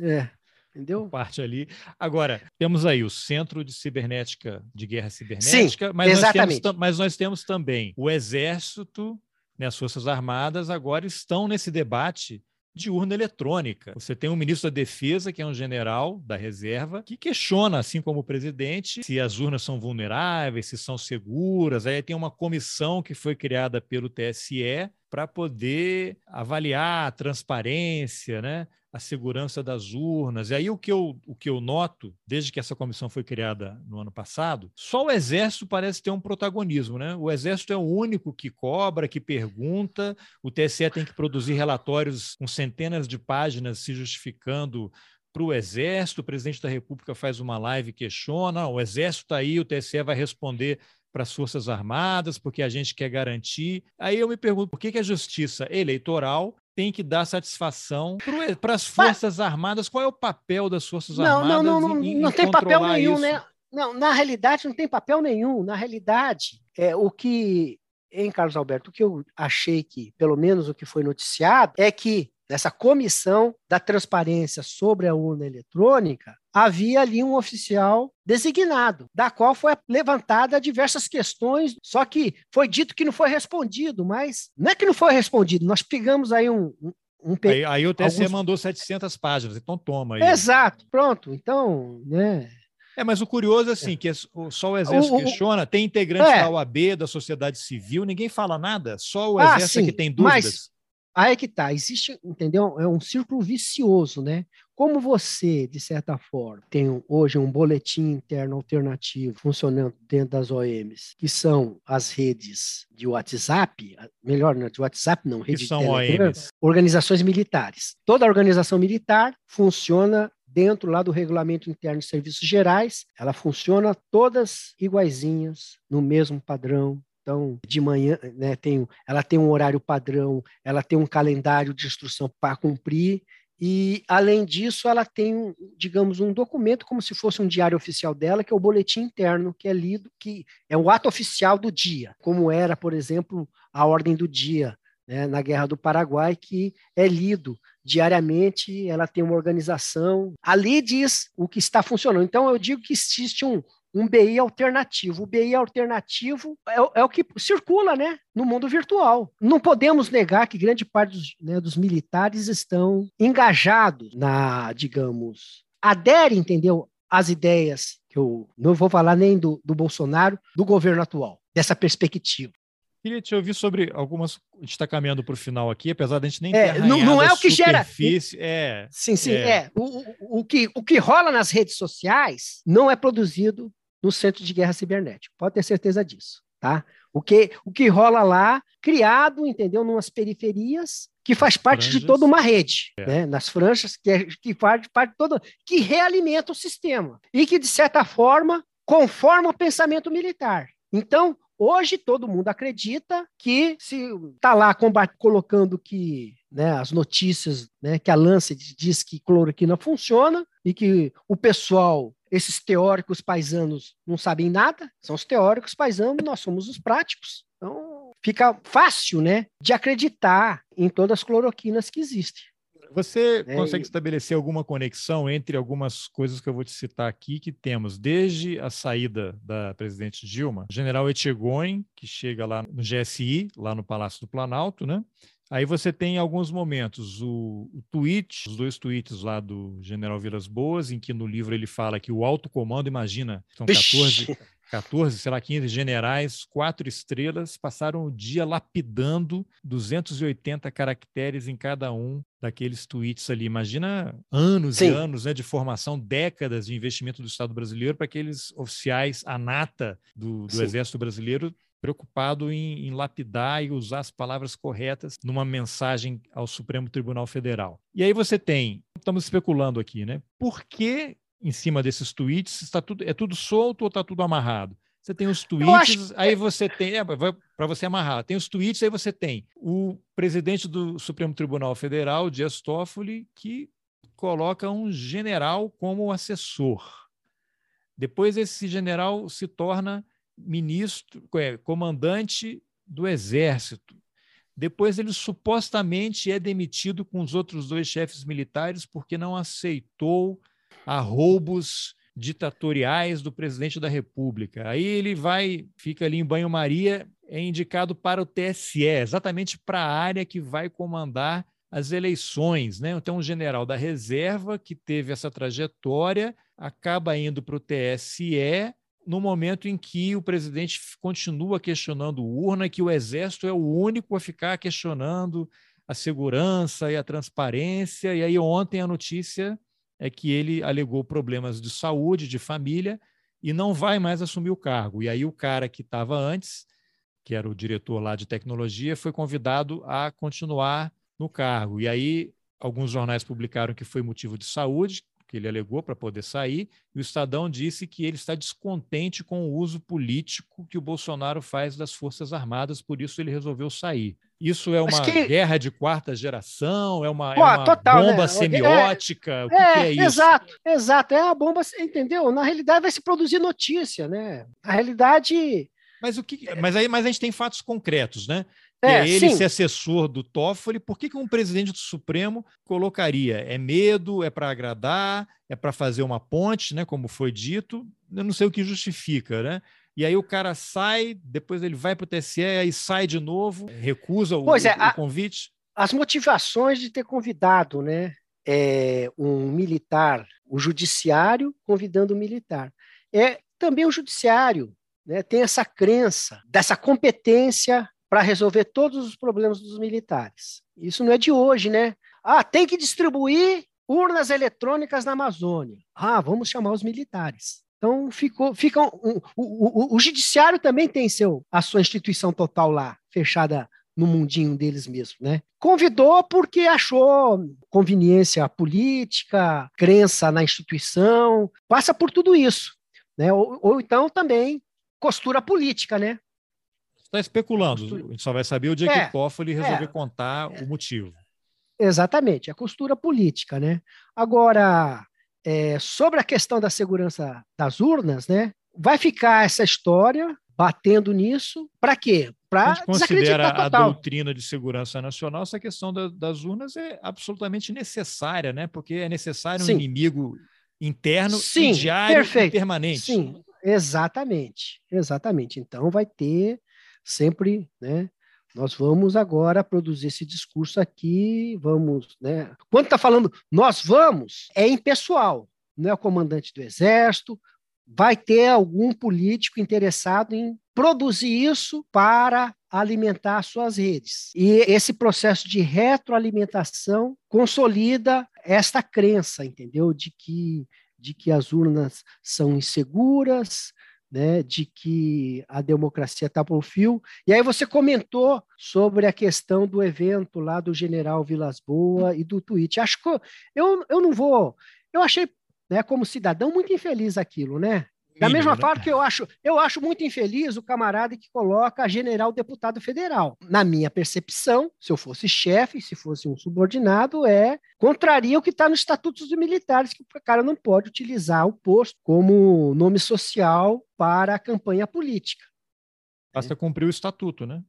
É. Entendeu? Parte ali. Agora, temos aí o Centro de Cibernética, de Guerra Cibernética, Sim, mas, exatamente. Nós temos, mas nós temos também o Exército né, as Forças Armadas agora estão nesse debate de urna eletrônica. Você tem um ministro da Defesa, que é um general da reserva, que questiona, assim como o presidente, se as urnas são vulneráveis, se são seguras. Aí tem uma comissão que foi criada pelo TSE para poder avaliar a transparência, né? A segurança das urnas. E aí o que, eu, o que eu noto, desde que essa comissão foi criada no ano passado, só o Exército parece ter um protagonismo. Né? O Exército é o único que cobra, que pergunta, o TSE tem que produzir relatórios com centenas de páginas se justificando para o Exército, o presidente da República faz uma live e questiona, o Exército está aí, o TSE vai responder para as Forças Armadas, porque a gente quer garantir. Aí eu me pergunto por que, que a justiça eleitoral tem que dar satisfação para as Forças Mas... Armadas. Qual é o papel das Forças não, Armadas? Não, não, não, em, não tem papel nenhum, isso? né? Não, na realidade, não tem papel nenhum. Na realidade, é o que, em Carlos Alberto, o que eu achei que, pelo menos o que foi noticiado, é que nessa comissão da transparência sobre a urna eletrônica, havia ali um oficial designado, da qual foi levantada diversas questões, só que foi dito que não foi respondido, mas não é que não foi respondido, nós pegamos aí um, um aí, aí, o TSE alguns... mandou 700 páginas, então toma aí. Exato, pronto. Então, né, é, mas o curioso é assim, é. que só o Exército o, questiona, tem integrantes é. da OAB, da sociedade civil, ninguém fala nada, só o ah, Exército ah, sim, é que tem dúvidas. Mas aí é que tá, existe, entendeu? É um círculo vicioso, né? Como você, de certa forma, tem hoje um boletim interno alternativo funcionando dentro das OMs, que são as redes de WhatsApp, melhor, não, de WhatsApp não, rede que são de Telegram, OMs. organizações militares. Toda organização militar funciona dentro lá do Regulamento Interno de Serviços Gerais, ela funciona todas iguaizinhas, no mesmo padrão, então, de manhã, né, tem, ela tem um horário padrão, ela tem um calendário de instrução para cumprir, e, além disso, ela tem, digamos, um documento como se fosse um diário oficial dela, que é o boletim interno, que é lido, que é o ato oficial do dia, como era, por exemplo, a ordem do dia né, na Guerra do Paraguai, que é lido diariamente, ela tem uma organização. Ali diz o que está funcionando. Então, eu digo que existe um, um BI alternativo. O BI alternativo é, é, o que circula né, no mundo virtual. Não podemos negar que grande parte dos, né, dos militares estão engajados na, digamos, aderem, entendeu? As ideias que eu não vou falar nem do, do Bolsonaro, do governo atual, dessa perspectiva. Queria te ouvir sobre algumas. A gente está caminhando para o final aqui, apesar de a gente nem é, ter não, não é o que gera. É, sim, sim, é. é. O, o, o, que, o que rola nas redes sociais não é produzido no Centro de Guerra Cibernética. Pode ter certeza disso, tá? O que, o que rola lá, criado, entendeu, numas periferias, que faz parte franjas. de toda uma rede, é. né? nas franjas, que, é, que faz parte de toda, que realimenta o sistema e que, de certa forma, conforma o pensamento militar. Então, Hoje todo mundo acredita que se está lá colocando que né, as notícias, né, que a Lancet diz que cloroquina funciona e que o pessoal, esses teóricos paisanos não sabem nada, são os teóricos paisanos, nós somos os práticos. Então fica fácil, né, de acreditar em todas as cloroquinas que existem. Você é, consegue e... estabelecer alguma conexão entre algumas coisas que eu vou te citar aqui que temos desde a saída da presidente Dilma, general Etchegoin, que chega lá no GSI, lá no Palácio do Planalto, né? Aí você tem alguns momentos o, o tweet, os dois tweets lá do General Vilas Boas, em que no livro ele fala que o alto comando, imagina, são 14, 14, sei lá, 15 generais, quatro estrelas, passaram o dia lapidando 280 caracteres em cada um daqueles tweets ali. Imagina anos Sim. e anos né, de formação, décadas de investimento do Estado brasileiro para aqueles oficiais, a nata do, do Exército Brasileiro, preocupado em, em, lapidar e usar as palavras corretas numa mensagem ao Supremo Tribunal Federal. E aí você tem, estamos especulando aqui, né? Por que em cima desses tweets, está tudo, é tudo solto ou está tudo amarrado? Você tem os tweets, aí você tem, é, para você amarrar, tem os tweets, aí você tem o presidente do Supremo Tribunal Federal, Dias Toffoli, que coloca um general como assessor. Depois esse general se torna ministro, é, comandante do exército. Depois ele supostamente é demitido com os outros dois chefes militares porque não aceitou a roubos ditatoriais do presidente da República. Aí ele vai, fica ali em banho-maria, é indicado para o TSE, exatamente para a área que vai comandar as eleições. Né? Então, um general da reserva que teve essa trajetória acaba indo para o TSE no momento em que o presidente continua questionando urna, que o Exército é o único a ficar questionando a segurança e a transparência. E aí, ontem, a notícia é que ele alegou problemas de saúde, de família, e não vai mais assumir o cargo. E aí o cara que estava antes, que era o diretor lá de tecnologia, foi convidado a continuar no cargo. E aí alguns jornais publicaram que foi motivo de saúde, que ele alegou para poder sair, e o Estadão disse que ele está descontente com o uso político que o Bolsonaro faz das Forças Armadas, por isso ele resolveu sair. Isso é uma que... guerra de quarta geração? É uma, Pô, é uma total, bomba né? semiótica? É, o que é, que é isso? Exato, exato. É a bomba, entendeu? Na realidade vai se produzir notícia, né? Na realidade. Mas o que. Mas aí mas a gente tem fatos concretos, né? É, e ele sim. ser assessor do Toffoli, por que, que um presidente do Supremo colocaria? É medo? É para agradar? É para fazer uma ponte, né? Como foi dito? Eu não sei o que justifica, né? E aí o cara sai, depois ele vai para o TSE, aí sai de novo, recusa o, é, o, o convite. as motivações de ter convidado, né? É, um militar, o judiciário convidando o militar. É também o judiciário né, tem essa crença dessa competência para resolver todos os problemas dos militares. Isso não é de hoje, né? Ah, tem que distribuir urnas eletrônicas na Amazônia. Ah, vamos chamar os militares. Então ficou, fica um, o, o, o, judiciário também tem seu a sua instituição total lá, fechada no mundinho deles mesmo, né? Convidou porque achou conveniência política, crença na instituição, passa por tudo isso, né? Ou, ou então também costura política, né? Está especulando, a gente só vai saber o dia é, que o Toffoli resolver é, contar é, o motivo. Exatamente, a costura política, né? Agora, é, sobre a questão da segurança das urnas, né? Vai ficar essa história batendo nisso, para quê? Para considera a doutrina de segurança nacional, essa questão da, das urnas é absolutamente necessária, né? Porque é necessário Sim. um inimigo interno Sim, e diário perfeito. e permanente. Sim, Exatamente, exatamente. Então vai ter sempre, né? Nós vamos agora produzir esse discurso aqui, vamos, né? Quando está falando nós vamos, é impessoal, não é o comandante do exército, vai ter algum político interessado em produzir isso para alimentar suas redes. E esse processo de retroalimentação consolida esta crença, entendeu? De que de que as urnas são inseguras, né, de que a democracia está por fio. E aí você comentou sobre a questão do evento lá do general Vilas Boa e do tweet. Acho que eu, eu não vou. Eu achei, né, como cidadão, muito infeliz aquilo, né? Da mesma né? forma que eu acho, eu acho muito infeliz o camarada que coloca general deputado federal. Na minha percepção, se eu fosse chefe, se fosse um subordinado, é contraria o que está nos estatutos dos militares, que o cara não pode utilizar o posto como nome social para a campanha política. Basta cumprir o estatuto, né?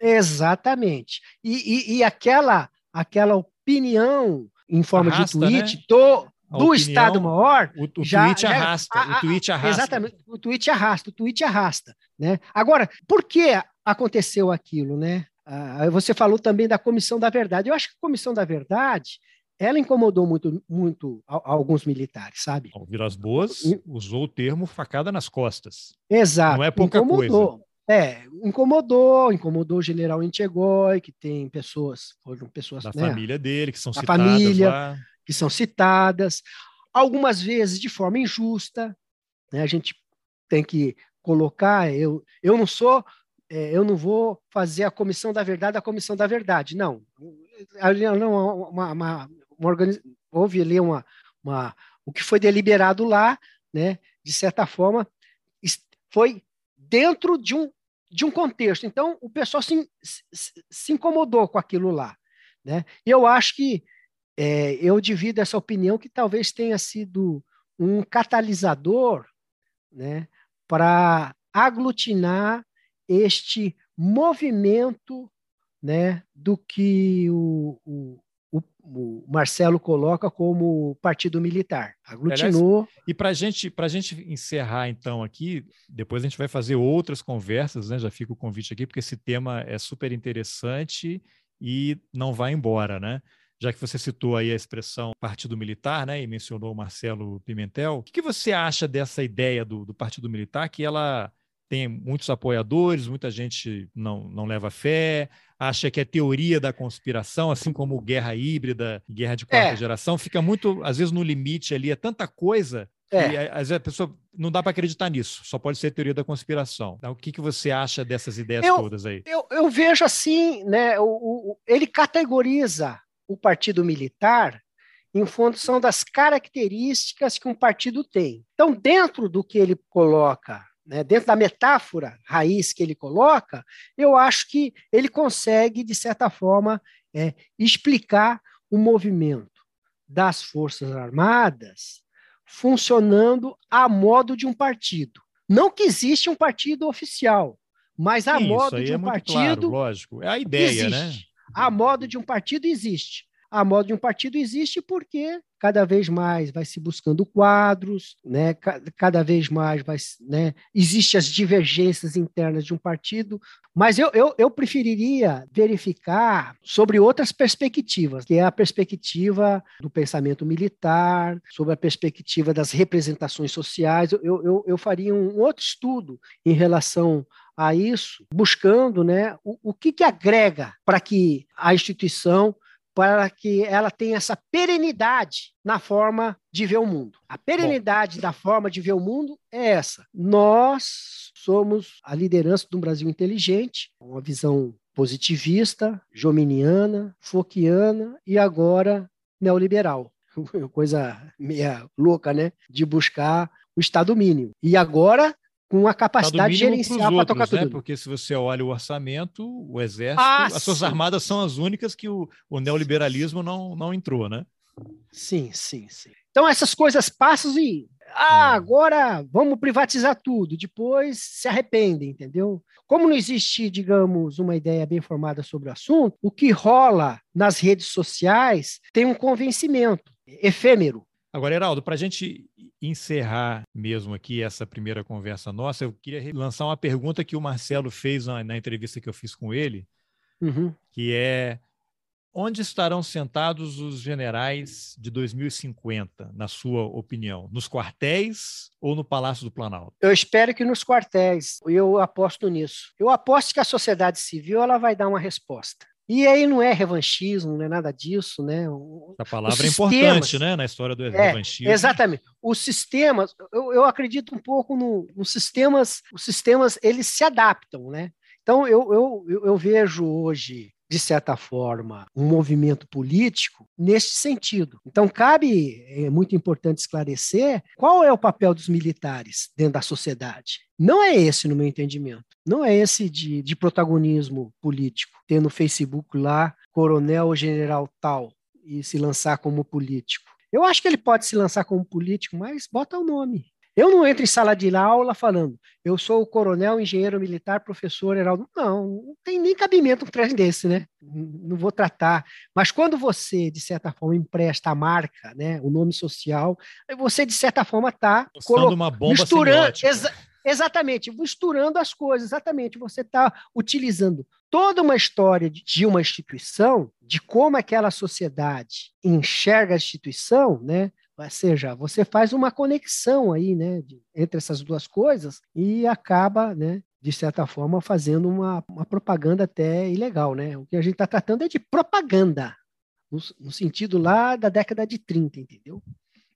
Exatamente. E, e, e aquela, aquela opinião em forma Arrasta, de tweet, né? tô, do opinião, Estado Maior. O, o já, tweet arrasta. Já, a, o tweet arrasta. Exatamente. O tweet arrasta. O tweet arrasta. Né? Agora, por que aconteceu aquilo? Né? Ah, você falou também da Comissão da Verdade. Eu acho que a Comissão da Verdade ela incomodou muito, muito alguns militares, sabe? O Vilas Boas usou o termo facada nas costas. Exato. Não é pouca incomodou. coisa. É, incomodou, incomodou o general Inchegói, que tem pessoas, foram pessoas da né, família dele, que são citadas família, lá que são citadas, algumas vezes de forma injusta. Né? A gente tem que colocar. Eu, eu não sou, é, eu não vou fazer a comissão da verdade a comissão da verdade. Não. não uma, uma, uma organiz... Houve ali uma, uma, o que foi deliberado lá, né? de certa forma, foi dentro de um, de um contexto. Então, o pessoal se, se, se incomodou com aquilo lá. Né? E eu acho que é, eu divido essa opinião que talvez tenha sido um catalisador né, para aglutinar este movimento né, do que o, o, o, Marcelo coloca como partido militar. Aglutinou. Aliás, e para gente, a gente encerrar, então, aqui, depois a gente vai fazer outras conversas, né? Já fica o convite aqui, porque esse tema é super interessante e não vai embora, né? Já que você citou aí a expressão Partido Militar, né, e mencionou o Marcelo Pimentel, o que, você acha dessa ideia do, do Partido Militar, que ela tem muitos apoiadores, muita gente não, não leva fé, acha que é teoria da conspiração, assim como guerra híbrida, guerra de quarta é. geração, fica muito, às vezes, no limite ali, é tanta coisa é. E às vezes a pessoa não dá para acreditar nisso, só pode ser teoria da conspiração. Então, o que, que você acha dessas ideias eu, todas aí? Eu, eu vejo assim, né? O, o, ele categoriza o partido militar em função das características que um partido tem. Então, dentro do que ele coloca, né, dentro da metáfora raiz que ele coloca, eu acho que ele consegue, de certa forma, é, explicar o movimento das Forças Armadas funcionando a modo de um partido. Não que existe um partido oficial, Mas a Sim, modo de um é partido. Claro, lógico. É a ideia, né? existe. né? A modo de um partido existe. A modo de um partido existe porque cada vez mais vai se buscando quadros, né? cada vez mais vai, né? existem as divergências internas de um partido, mas eu, eu, eu preferiria verificar sobre outras perspectivas, que é a perspectiva do pensamento militar, sobre a perspectiva das representações sociais. Eu, eu, eu faria um outro estudo em relação a isso, buscando né, o, o que, que agrega para que a instituição para que ela tenha essa perenidade na forma de ver o mundo. A perenidade Bom. da forma de ver o mundo é essa. Nós somos a liderança de um Brasil inteligente, uma visão positivista, jominiana, foquiana e agora neoliberal. Coisa meia louca, né? De buscar o Estado mínimo. E agora com a capacidade de gerenciar para tocar né? tudo. Porque se você olha o orçamento, o exército, ah, as suas armadas são as únicas que o, o neoliberalismo não, não entrou, né? Sim, sim, sim. Então essas coisas passam e ah, é. agora vamos privatizar tudo, depois se arrependem, entendeu? Como não existe, digamos, uma ideia bem formada sobre o assunto, o que rola nas redes sociais tem um convencimento efêmero. Agora, Heraldo, para a gente encerrar mesmo aqui essa primeira conversa nossa, eu queria lançar uma pergunta que o Marcelo fez na, na entrevista que eu fiz com ele, uhum. que é onde estarão sentados os generais de 2050, na sua opinião? Nos quartéis ou no Palácio do Planalto? Eu espero que nos quartéis. Eu aposto nisso. Eu aposto que a sociedade civil ela vai dar uma resposta. E aí não é revanchismo, não é nada disso, né? A palavra é importante, né, na história do é, revanchismo. Exatamente. Os sistemas, eu, eu acredito um pouco no, nos sistemas, os sistemas eles se adaptam, né? Então eu, eu, eu vejo hoje de certa forma, um movimento político neste sentido. Então, cabe, é muito importante esclarecer qual é o papel dos militares dentro da sociedade. Não é esse, no meu entendimento. Não é esse de, de protagonismo político, ter no Facebook lá coronel ou general tal e se lançar como político. Eu acho que ele pode se lançar como político, mas bota o nome. Eu não entro em sala de aula falando, eu sou o coronel, engenheiro militar, professor, Heraldo. Não, não tem nem cabimento um trem desse, né? Não vou tratar. Mas quando você, de certa forma, empresta a marca, né, o nome social, você, de certa forma, está uma bomba misturando. Exa exatamente, misturando as coisas, exatamente. Você está utilizando toda uma história de uma instituição, de como aquela sociedade enxerga a instituição, né? Ou seja, você faz uma conexão aí, né, de, entre essas duas coisas e acaba, né, de certa forma, fazendo uma, uma propaganda até ilegal, né? O que a gente está tratando é de propaganda, no, no, sentido lá da década de 30, entendeu?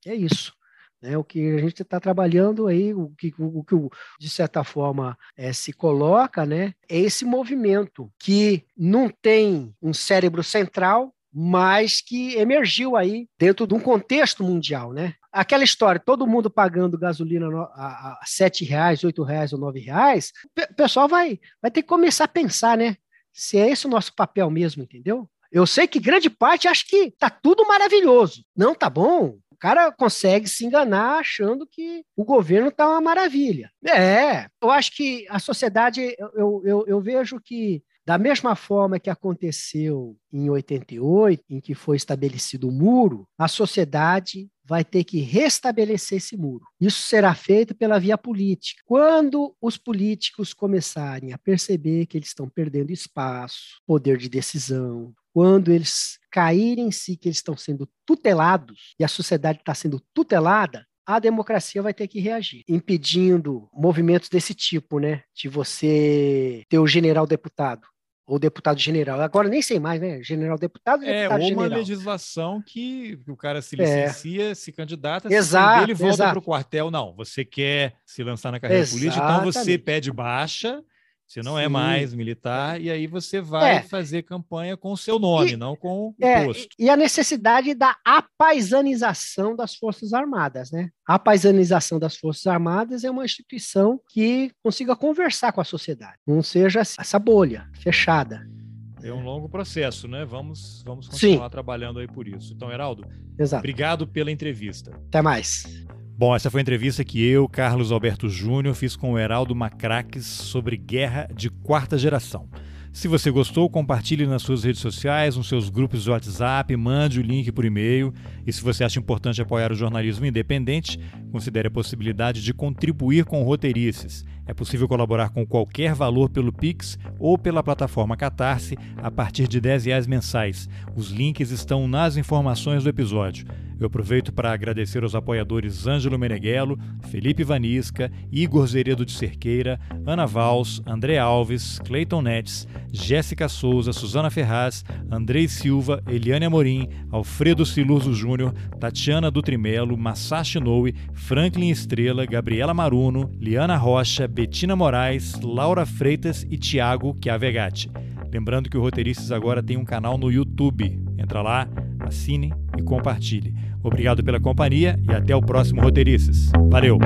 É isso. Né? O que a gente está trabalhando aí, o que, o, que de certa forma é, se coloca, né, é esse movimento que não tem um cérebro central, mas que emergiu aí dentro de um contexto mundial, né? Aquela história, todo mundo pagando gasolina a sete reais, oito reais ou nove reais, o pessoal vai, vai ter que começar a pensar, né? Se é esse o nosso papel mesmo, entendeu? Eu sei que grande parte acha que tá tudo maravilhoso. Não, tá bom. O cara consegue se enganar achando que o governo tá uma maravilha. É, eu acho que a sociedade, eu, eu, eu vejo que da mesma forma que aconteceu em 88, em que foi estabelecido o muro, a sociedade vai ter que restabelecer esse muro. Isso será feito pela via política. Quando os políticos começarem a perceber que eles estão perdendo espaço, poder de decisão, quando eles caírem em si que eles estão sendo tutelados e a sociedade está sendo tutelada, a democracia vai ter que reagir, impedindo movimentos desse tipo, né? De você ter o general deputado ou deputado general. Agora nem sei mais, né? General deputado é, deputado ou uma legislação que o cara se é. licencia, é. se candidata, exato, se ele volta para o quartel. Não, você quer se lançar na carreira Exatamente. política, então você pede baixa você não é Sim. é mais militar, e aí você vai é. fazer campanha com o seu nome, e, não com o é, posto. E a necessidade da apaisanização das Forças Armadas, né? A paisanização das Forças Armadas é uma instituição que consiga conversar com a sociedade, não seja essa bolha fechada. É um longo processo, né? Vamos, vamos continuar Sim. trabalhando aí por isso. Então, Heraldo, Exato. obrigado pela entrevista. Até mais. Bom, essa foi a entrevista que eu, Carlos Alberto Júnior, fiz com o Heraldo Macraques sobre guerra de quarta geração. Se você gostou, compartilhe nas suas redes sociais, nos seus grupos de WhatsApp, mande o link por e-mail. E se você acha importante apoiar o jornalismo independente, considere a possibilidade de contribuir com roteirices. É possível colaborar com qualquer valor pelo Pix ou pela plataforma Catarse a partir de 10 reais mensais. Os links estão nas informações do episódio. Eu aproveito para agradecer aos apoiadores Ângelo Meneghello, Felipe Vanisca, Igor Zeredo de Cerqueira, Ana Vals, André Alves, Cleiton Netes, Jéssica Souza, Suzana Ferraz, Andrei Silva, Eliane Amorim, Alfredo Silurzo Júnior, Tatiana Dutrimelo, Masashi Noe, Franklin Estrela, Gabriela Maruno, Liana Rocha, Betina Moraes, Laura Freitas e Tiago Chiavegatti. Lembrando que o Roteiristas agora tem um canal no YouTube. Entra lá, assine e compartilhe. Obrigado pela companhia e até o próximo Roteiristas. Valeu!